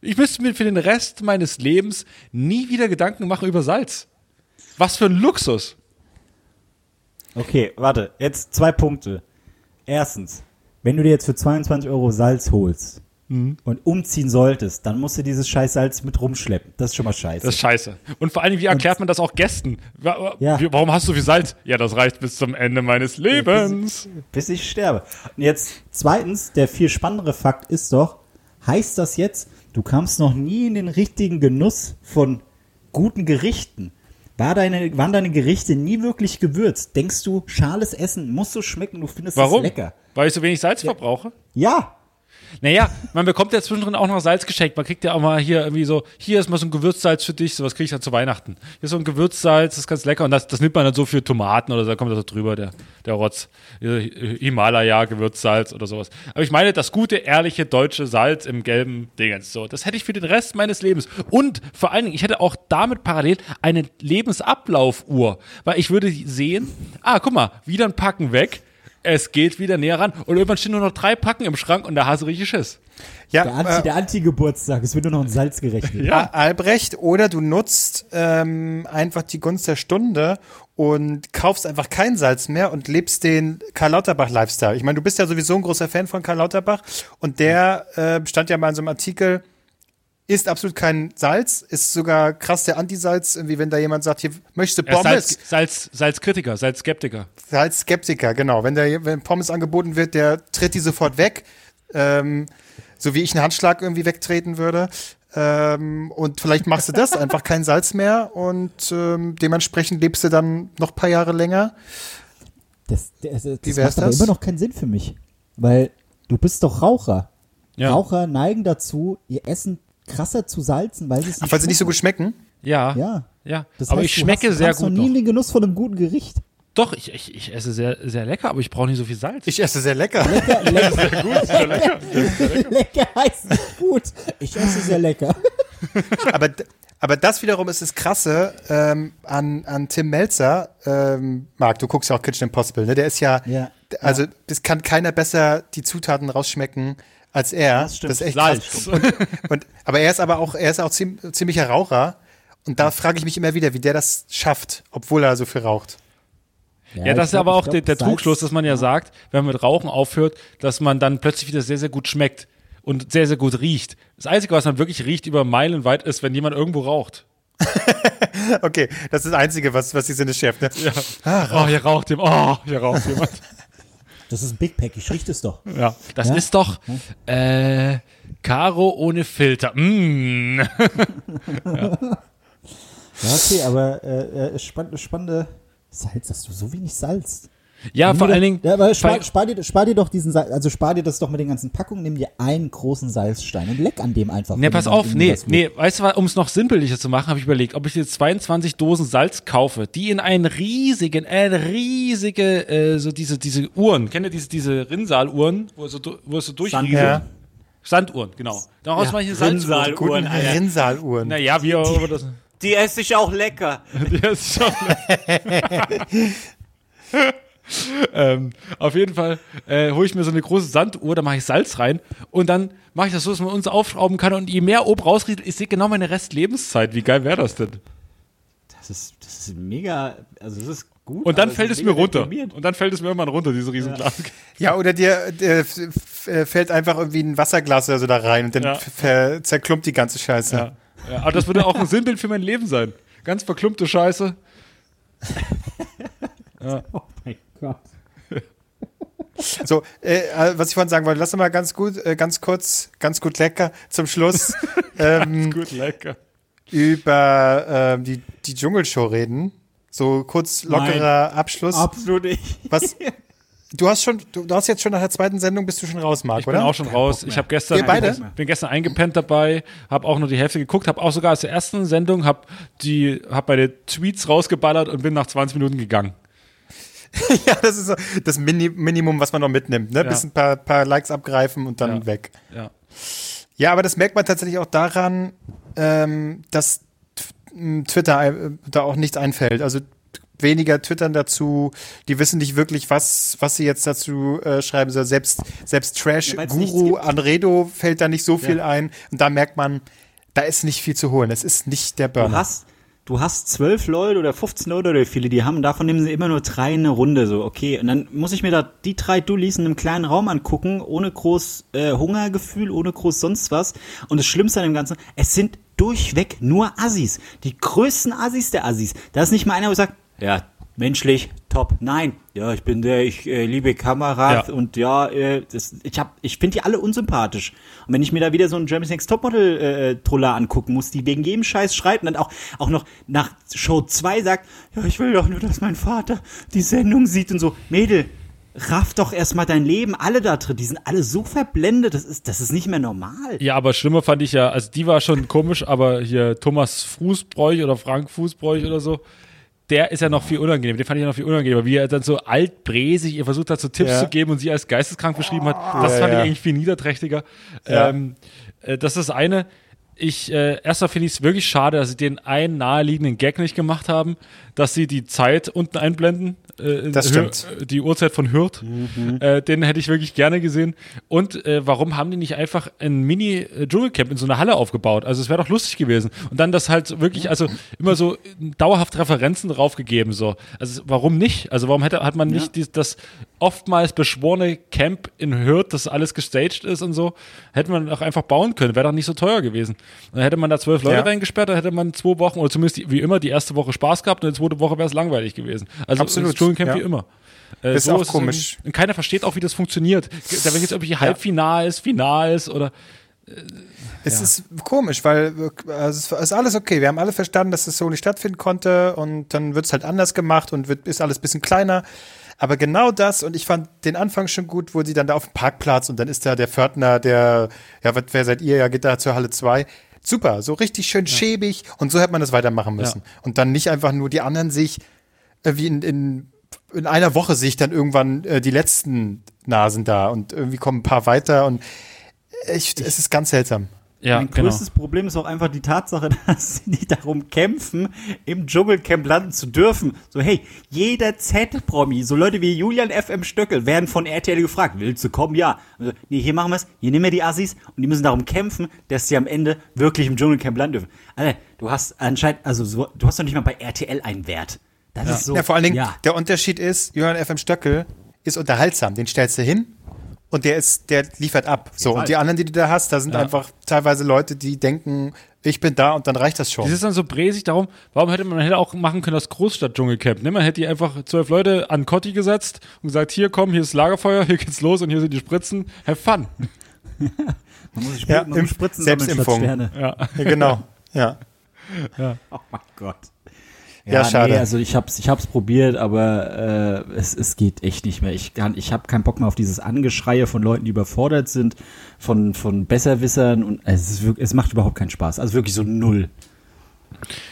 Ich müsste mir für den Rest meines Lebens nie wieder Gedanken machen über Salz. Was für ein Luxus. Okay, warte, jetzt zwei Punkte. Erstens, wenn du dir jetzt für 22 Euro Salz holst Mhm. und umziehen solltest, dann musst du dieses scheiß Salz mit rumschleppen. Das ist schon mal scheiße. Das ist scheiße. Und vor allem, wie erklärt man das auch Gästen? Ja. Warum hast du viel Salz? Ja, das reicht bis zum Ende meines Lebens. bis ich sterbe. Und jetzt zweitens, der viel spannendere Fakt ist doch, heißt das jetzt, du kamst noch nie in den richtigen Genuss von guten Gerichten? War deine, waren deine Gerichte nie wirklich gewürzt? Denkst du, schales Essen muss so schmecken, du findest Warum? es lecker? Weil ich so wenig Salz verbrauche? Ja, Naja, man bekommt ja zwischendrin auch noch Salz geschenkt. Man kriegt ja auch mal hier irgendwie so, hier ist mal so ein Gewürzsalz für dich, sowas kriege ich dann zu Weihnachten. Hier ist so ein Gewürzsalz, das ist ganz lecker und das, das nimmt man dann so für Tomaten oder so, da kommt das so drüber, der, der Rotz. Himalaya, Gewürzsalz oder sowas. Aber ich meine, das gute, ehrliche deutsche Salz im gelben Dingens. So, das hätte ich für den Rest meines Lebens. Und vor allen Dingen, ich hätte auch damit parallel eine Lebensablaufuhr, weil ich würde sehen, ah, guck mal, wieder ein Packen weg. Es geht wieder näher ran. Und irgendwann stehen nur noch drei Packen im Schrank und der Hase richtig Schiss. Ja, der Anti- äh, der Anti-Geburtstag, es wird nur noch ein Salz gerechnet. Al- Albrecht, oder du nutzt ähm, einfach die Gunst der Stunde und kaufst einfach kein Salz mehr und lebst den Karl Lauterbach-Lifestyle. Ich meine, du bist ja sowieso ein großer Fan von Karl Lauterbach und der äh, stand ja mal in so einem Artikel, isst absolut kein Salz, ist sogar krass der Anti-Salz, irgendwie wenn da jemand sagt, hier Er ist Pommes, Salz, Salz, Salzkritiker, Salzskeptiker. Salzskeptiker, genau. Wenn der wenn Pommes angeboten wird, der tritt die sofort weg, ähm, so wie ich einen Handschlag irgendwie wegtreten würde. Ähm, und vielleicht machst du das, einfach kein Salz mehr und ähm, dementsprechend lebst du dann noch ein paar Jahre länger. Das, das, das Wie wär's macht aber das? immer noch keinen Sinn für mich. Weil du bist doch Raucher. Ja. Raucher neigen dazu, ihr Essen krasser zu salzen, weil sie es Ach, weil sie nicht so gut schmecken. Ja. Ja. Ja. Das aber heißt, ich du schmecke hast, sehr du hast gut. noch nie den Genuss von einem guten Gericht. Doch, ich, ich, ich esse sehr, sehr lecker, aber ich brauche nicht so viel Salz. Ich esse sehr lecker. lecker heißt nicht gut. Ich esse sehr lecker. aber, aber das wiederum ist das Krasse ähm, an, an Tim Melzer. Ähm, Marc, du guckst ja auch Kitchen Impossible, ne? Der ist ja, Ja. also das kann keiner besser die Zutaten rausschmecken als er. Das, stimmt. ist echt Salz. krass. Und, und, aber er ist aber auch, er ist auch ziem, ziemlicher Raucher. Und da frage ich mich immer wieder, wie der das schafft, obwohl er so viel raucht. Ja, das ist aber auch der, der Trugschluss, dass man ja sagt, wenn man mit Rauchen aufhört, dass man dann plötzlich wieder sehr, sehr gut schmeckt und sehr, sehr gut riecht. Das Einzige, was man wirklich riecht über Meilen weit, ist, wenn jemand irgendwo raucht. Okay, das ist das Einzige, was, was die Sinne schärft. Ne? Oh, hier raucht jemand. Oh, hier raucht jemand. Das ist ein Big Pack, ich rieche es doch. Ja, das Ja? ist doch äh, Caro ohne Filter. Mm. Ja, okay, aber äh, äh, spann, spannende Salz, dass du so wenig salzt. Ja, vor allen Dingen. Ja, aber spar, spar, dir, spar dir doch diesen Salz, also spar dir das doch mit den ganzen Packungen, nimm dir einen großen Salzstein und leck an dem einfach. Ne, pass auf, nee, nee, weißt du, um es noch sinnbildlicher zu machen, habe ich überlegt, ob ich jetzt 22 Dosen Salz kaufe, die in einen riesigen, äh, riesige, äh, so diese, diese Uhren, kennt ihr diese, diese Rinnsaaluhren, wo es so, du- wo es so durchrieselt? Ja. Sanduhren, genau. Daraus Ja, mache ich eine Salzuhr. Rinnsaaluhren. Naja, wie auch immer das. Die esse ich auch lecker. Ja, ist schon ähm, auf jeden Fall äh, hole ich mir so eine große Sanduhr, da mache ich Salz rein und dann mache ich das so, dass man uns aufschrauben kann und je mehr oben rausrieselt, ich sehe genau meine Restlebenszeit. Wie geil wäre das denn? Das ist, das ist mega, also das ist gut. Und dann fällt es mir runter. deprimierend. Und dann fällt es mir irgendwann runter, diese riesen Glas. Ja, oder dir f- äh, fällt einfach irgendwie ein Wasserglas oder so da rein und dann Ja. zerklumpt die ganze Scheiße. Ja. Ja, aber das würde auch ein Sinnbild für mein Leben sein. Ganz verklumpte Scheiße. Oh mein Gott. So, äh, äh, was ich vorhin sagen wollte, lass uns mal ganz gut, äh, ganz kurz, ganz gut lecker zum Schluss ähm, Gut, lecker. über ähm, die, die Dschungelshow reden. So kurz lockerer Abschluss. Absolut nicht. Was? Du hast schon, du, du hast jetzt schon nach der zweiten Sendung bist du schon raus, Marc, Ich bin oder? auch schon raus. Ich habe gestern, Wir beide? bin gestern eingepennt dabei, habe auch nur die Hälfte geguckt, habe auch sogar aus der ersten Sendung, habe die, habe meine Tweets rausgeballert und bin nach 20 Minuten gegangen. ja, das ist so das Mini Minimum, was man noch mitnimmt. Ne? Ja. Bisschen paar, paar Likes abgreifen und dann Ja. weg. Ja. Ja, aber das merkt man tatsächlich auch daran, ähm, dass Twitter äh, da auch nichts einfällt. Also weniger twittern dazu, die wissen nicht wirklich, was, was sie jetzt dazu äh, schreiben sollen. Selbst, selbst Ja, Trash-Guru. Anredo fällt da nicht so viel ein. Und da merkt man, da ist nicht viel zu holen. Es ist nicht der Du Burner. hast, du hast zwölf Leute oder 15 Leute oder viele, die haben, davon nehmen sie immer nur drei in eine Runde, so, okay. Und dann muss ich mir da die drei Dullis in einem kleinen Raum angucken, ohne groß äh, Hungergefühl, ohne groß sonst was. Und das Schlimmste an dem Ganzen, es sind durchweg nur Assis. Die größten Assis der Assis. Da ist nicht mal einer, der sagt, ja, menschlich, top. Nein, ja, ich bin der, ich äh, liebe Kamerad Ja. und ja, äh, das, ich hab, ich finde die alle unsympathisch. Und wenn ich mir da wieder so einen Germany's Next Topmodel äh, Troller angucken muss, die wegen jedem Scheiß schreit und dann auch, auch noch nach Show 2 sagt, ja, ich will doch nur, dass mein Vater die Sendung sieht und so. Mädel, raff doch erstmal dein Leben. Alle da drin, die sind alle so verblendet, das ist, das ist nicht mehr normal. Ja, aber schlimmer fand ich ja, also die war schon komisch, aber hier Thomas Fußbräuch oder Frank Fußbräuch oder so, der ist ja noch viel unangenehm. Den fand ich ja noch viel unangenehmer, wie er dann so altbräsig ihr versucht hat, so Tipps Ja. zu geben und sie als geisteskrank beschrieben hat. Das Ja, fand ich eigentlich viel niederträchtiger. Ähm, äh, das ist das eine. Ich, äh, erstmal finde ich es wirklich schade, dass sie den einen naheliegenden Gag nicht gemacht haben, dass sie die Zeit unten einblenden. Äh, Das stimmt. äh, Die Uhrzeit von Hürth. Äh, den hätte ich wirklich gerne gesehen. Und äh, warum haben die nicht einfach ein Mini-Dschungelcamp in so einer Halle aufgebaut? Also es wäre doch lustig gewesen. Und dann das halt wirklich, also immer so dauerhaft Referenzen draufgegeben. So. Also warum nicht? Also warum hätte, hat man nicht dies, das oftmals beschworene Camp in Hürth, das alles gestaged ist und so, hätte man auch einfach bauen können. Wäre doch nicht so teuer gewesen. Dann hätte man da zwölf Leute Ja. reingesperrt, dann hätte man zwei Wochen oder zumindest wie immer die erste Woche Spaß gehabt und die zweite Woche wäre es langweilig gewesen. Also Absolut, das Dschungelcamp ja. wie immer. Äh, Ist auch es komisch. irgendwie- Und keiner versteht auch, wie das funktioniert. Da wenn jetzt irgendwelche Halbfinals, Finals oder Es ist komisch, weil äh, also es ist alles okay. Wir haben alle verstanden, dass es so nicht stattfinden konnte und dann wird es halt anders gemacht und wird, ist alles ein bisschen kleiner. Aber genau das, und ich fand den Anfang schon gut, wo sie dann da auf dem Parkplatz und dann ist da der Pförtner, der, ja, wer seid ihr? Ja, geht da zur Halle 2. Super, so richtig schön schäbig und so hätte man das weitermachen müssen. Und dann nicht einfach nur die anderen sich, äh, wie in, in, in einer Woche sehe ich dann irgendwann äh, die letzten Nasen da und irgendwie kommen ein paar weiter und ich, es ist ganz seltsam. Ja, mein genau. größtes Problem ist auch einfach die Tatsache, dass sie nicht darum kämpfen, im Dschungelcamp landen zu dürfen. So, hey, jeder Z-Promi, so Leute wie Julian FM Stöckel, werden von RTL gefragt, willst du kommen? Ja. Also, nee, hier machen wir es, hier nehmen wir die Assis und die müssen darum kämpfen, dass sie am Ende wirklich im Dschungelcamp landen dürfen. Alter, du hast anscheinend, also so, du hast doch nicht mal bei RTL einen Wert. Das ist so. Ja, vor allen Dingen, ja. der Unterschied ist, Johann FM Stöckel ist unterhaltsam. Den stellst du hin und der ist, der liefert ab. So, und die anderen, die du da hast, da sind Ja. einfach teilweise Leute, die denken, ich bin da und dann reicht das Das schon. ist dann so bräsig darum, warum hätte man hätte auch machen können das Großstadt-Dschungelcamp, ne? Man hätte die einfach zwölf Leute an Kotti gesetzt und gesagt, hier komm, hier ist Lagerfeuer, hier geht's los und hier sind die Spritzen, have fun. Man muss, sich Ja, man Impf- Spritzen Selbstimpfung. Sterne. Ja. Ja, genau. Ja. Oh mein Gott. Ja, schade. Nee, also ich hab's, ich hab's probiert, aber äh, es, es geht echt nicht mehr. Ich kann, ich habe keinen Bock mehr auf dieses Angeschreie von Leuten, die überfordert sind, von von Besserwissern und es ist wirklich, es macht überhaupt keinen Spaß. Also wirklich so null.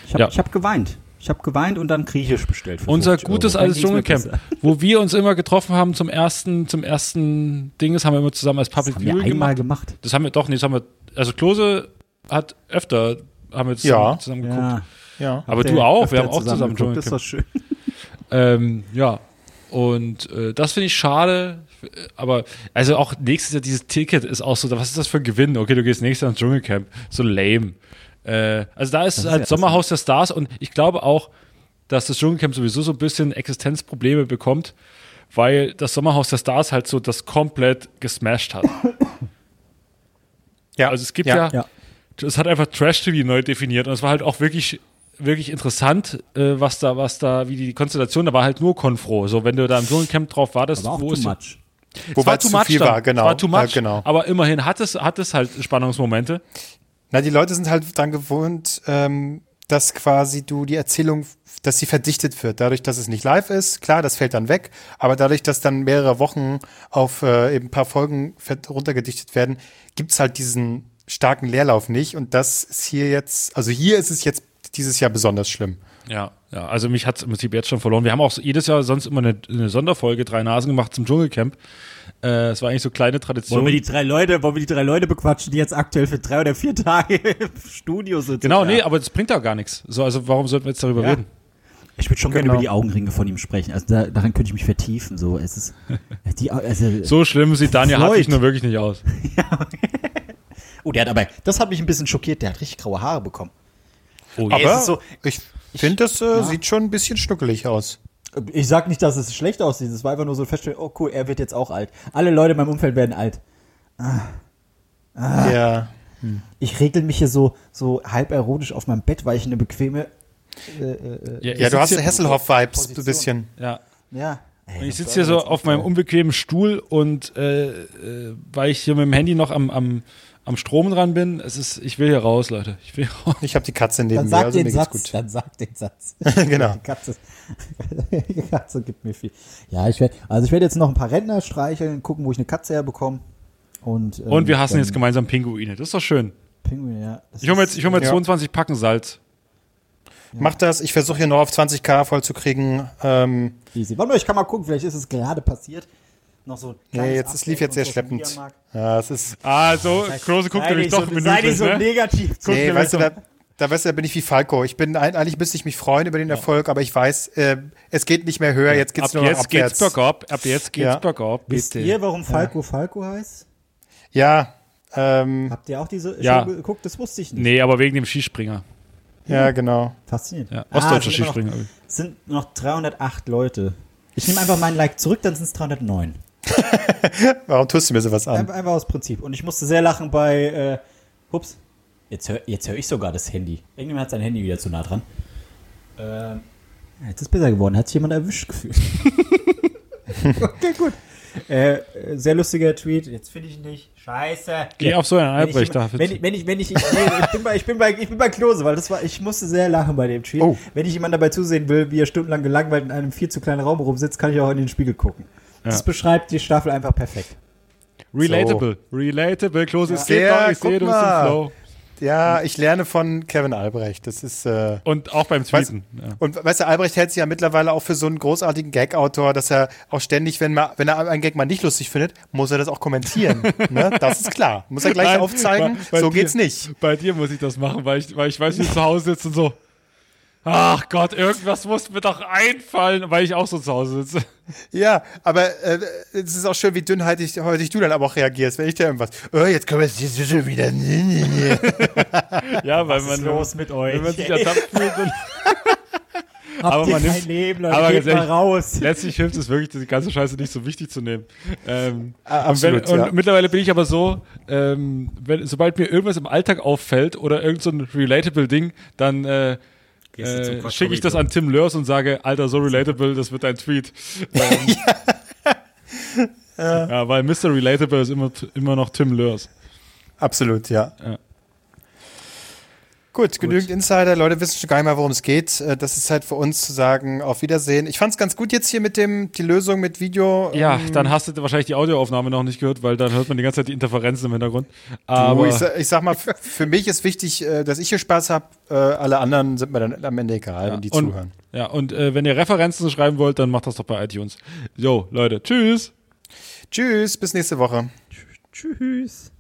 Ich habe Ja. ich hab geweint. Ich habe geweint und dann griechisch bestellt. für Unser 50 gutes Euro. Altes Dschungelcamp, wo wir uns immer getroffen haben zum ersten, zum ersten Dinges, haben wir immer zusammen als Das Public Viewing einmal gemacht. gemacht. Das haben wir doch, nee, das haben wir, also Klose hat öfter, haben wir zusammen, Ja. zusammen geguckt. Ja. Ja. Aber Der du auch, wir haben auch zusammen geguckt, Das ist doch schön. Ähm, ja. Und äh, das finde ich schade. Aber also auch nächstes Jahr dieses Ticket ist auch so, was ist das für ein Gewinn? Okay, du gehst nächstes Jahr ins Dschungelcamp. So lame. Äh, also da ist ist halt ja Sommerhaus der Stars und ich glaube auch, dass das Dschungelcamp sowieso so ein bisschen Existenzprobleme bekommt, weil das Sommerhaus der Stars halt so das komplett gesmashed hat. Ja. Also es gibt ja, Ja. es hat einfach Trash-TV neu definiert und es war halt auch wirklich wirklich interessant, äh, was da, was da, wie die Konstellation, da war halt nur Konfro. So, wenn du da im Dschungelcamp drauf wartest, Aber auch wo too ist much. Wobei es es zu viel dann. war, genau. War too much, Ja, genau. aber immerhin hat es, hat es halt Spannungsmomente. Na, die Leute sind halt dran gewohnt, ähm, dass quasi du die Erzählung, dass sie verdichtet wird. Dadurch, dass es nicht live ist, klar, das fällt dann weg, aber dadurch, dass dann mehrere Wochen auf äh, eben ein paar Folgen runtergedichtet werden, gibt's halt diesen starken Leerlauf nicht. Und das ist hier jetzt, also hier ist es jetzt dieses Jahr besonders schlimm. Ja, ja, also mich hat es im Prinzip jetzt schon verloren. Wir haben auch jedes Jahr sonst immer eine, eine Sonderfolge, drei Nasen gemacht zum Dschungelcamp. Äh, Es war eigentlich so kleine Tradition. Wollen wir die drei Leute, wollen wir die drei Leute bequatschen, die jetzt aktuell für drei oder vier Tage im Studio sitzen? genau, Ja. nee, aber das bringt ja gar nichts. So, also warum sollten wir jetzt darüber Ja. reden? Ich würde schon gerne Genau. über die Augenringe von ihm sprechen. Also da, daran könnte ich mich vertiefen. So, es ist die, also, So schlimm sieht Daniel. Hartwig nur wirklich nicht aus. Oh, der hat aber, das hat mich ein bisschen schockiert. Der hat richtig graue Haare bekommen. Oh, Aber ist so- ich finde, das äh, sieht schon ein bisschen schnuckelig aus. Ich sag nicht, dass es schlecht aussieht. Es war einfach nur so feststellen. Oh cool, er wird jetzt auch alt. Alle Leute in meinem Umfeld werden alt. Ah. Ja. Ich regel mich hier so, so halb erotisch auf meinem Bett, weil ich eine bequeme. Ja, du hast Hasselhoff-Vibes ein bisschen. ja. Ja. Und ich sitze hier so auf meinem unbequemen Stuhl und äh, äh, weil ich hier mit dem Handy noch am, am, am Strom dran bin, es ist, ich will hier raus, Leute. Ich will hier raus. Ich habe die Katze neben Dann mir, sag also den mir geht's Satz. gut. Dann sag den Satz. genau. Die Katze, die Katze gibt mir viel. Ja, ich werde, also ich werde jetzt noch ein paar Rentner streicheln, gucken, wo ich eine Katze herbekomme. Und, ähm, Und wir hassen dann jetzt gemeinsam Pinguine. Das ist doch schön. Pinguin, ja. Das Ich hole mir jetzt, ich hol mir jetzt Ja. 22 Packen Salz. Mach das, ich versuche hier noch auf 20k voll zu kriegen. Ähm, Easy. Warte mal, ich kann mal gucken, vielleicht ist es gerade passiert. Noch so nee, jetzt, es lief jetzt sehr schleppend. Ja, es ist, Ah, so, Klose guckt Sei nämlich doch so, sei nicht so ne? negativ. Guck nee, weißt du, da, da, weißt du, da bin ich wie Falco. Ich bin, eigentlich müsste ich mich freuen über den Erfolg, aber ich weiß, äh, es geht nicht mehr höher, jetzt geht's Ab nur noch jetzt abwärts. geht's bergab. Ab jetzt geht's Ja. bergab. Wisst Bitte. ihr, warum Falco Falco heißt? Ja, ähm, Habt ihr auch diese Ja. schon geguckt? Das wusste ich nicht. Nee, aber wegen dem Skispringer. ja, genau. Faszinierend. Ja, Ah, ostdeutscher noch- Skispringer. Es sind noch 308 Leute. Ich nehme einfach meinen Like zurück, dann sind es 309. Warum tust du mir sowas an? Einfach, aus Prinzip. Und ich musste sehr lachen bei, äh, ups, jetzt höre jetzt hör ich sogar das Handy. Irgendjemand hat sein Handy wieder zu nah dran. Ähm, jetzt ist besser geworden. Hat sich jemand erwischt gefühlt. okay, gut. Äh, sehr lustiger Tweet. Jetzt finde ich ihn nicht. Scheiße. Geh auf so einen Albrecht da. jemand- wenn, ich, wenn ich, wenn ich, ich, nee, ich, bin bei, ich, bin bei, ich bin bei Klose, weil das war, ich musste sehr lachen bei dem Tweet. Oh. Wenn ich jemand dabei zusehen will, wie er stundenlang gelangweilt in einem viel zu kleinen Raum rumsitzt, kann ich auch in den Spiegel gucken. Das beschreibt die Staffel einfach perfekt. Relatable. Relatable. Klose, es geht Ja, doch. Ich sehe, du bist im. Flow. Ja, ich lerne von Kevin Albrecht. Das ist, äh, Und auch beim Weißt- Tweeten. Ja. Und weißt du, Albrecht hält sich ja mittlerweile auch für so einen großartigen Gag-Autor, dass er auch ständig, wenn, mal, wenn er einen Gag mal nicht lustig findet, muss er das auch kommentieren. ne? Das ist klar. Muss er gleich Nein, aufzeigen, bei- bei so dir- geht's nicht. Bei dir muss ich das machen, weil ich, weil ich weiß, wie du zu Hause sitzt und so. Ach Gott, irgendwas muss mir doch einfallen, weil ich auch so zu Hause sitze. Ja, aber äh, es ist auch schön, wie dünnhäutig häufig du dann aber auch reagierst, wenn ich dir irgendwas, oh, jetzt können wir es jetzt schon wieder. Ja, weil Was man, ist los mit euch? wenn man sich ertappt fühlt, dann, Habt Aber man nimmt- Leben, Leute, aber geht ganz mal ehrlich, raus. Letztlich hilft es wirklich, die ganze Scheiße nicht so wichtig zu nehmen. Ähm, Ah, und wenn, absolut, und ja. mittlerweile bin ich aber so, ähm, wenn, sobald mir irgendwas im Alltag auffällt oder irgend so ein relatable Ding, dann äh, äh, schicke ich das an Tim Lörs und sage, Alter, so relatable, das wird ein Tweet. Ähm, ja. weil Mr. Relatable ist immer, immer noch Tim Lörs. Absolut, ja. Ja. Gut, genügend Insider. Leute wissen schon gar nicht mehr, worum es geht. Äh, Das ist halt für uns zu sagen, auf Wiedersehen. Ich fand es ganz gut jetzt hier mit dem, die Lösung mit Video. Ja, Ähm, dann hast du wahrscheinlich die Audioaufnahme noch nicht gehört, weil dann hört man die ganze Zeit die Interferenzen im Hintergrund. du, Aber ich, ich sag mal, für mich ist wichtig, äh, dass ich hier Spaß habe. Alle anderen sind mir dann am Ende egal, wenn die und, zuhören. Ja, und äh, wenn ihr Referenzen schreiben wollt, dann macht das doch bei iTunes. Jo, Leute, tschüss. Tschüss, bis nächste Woche. Tschüss.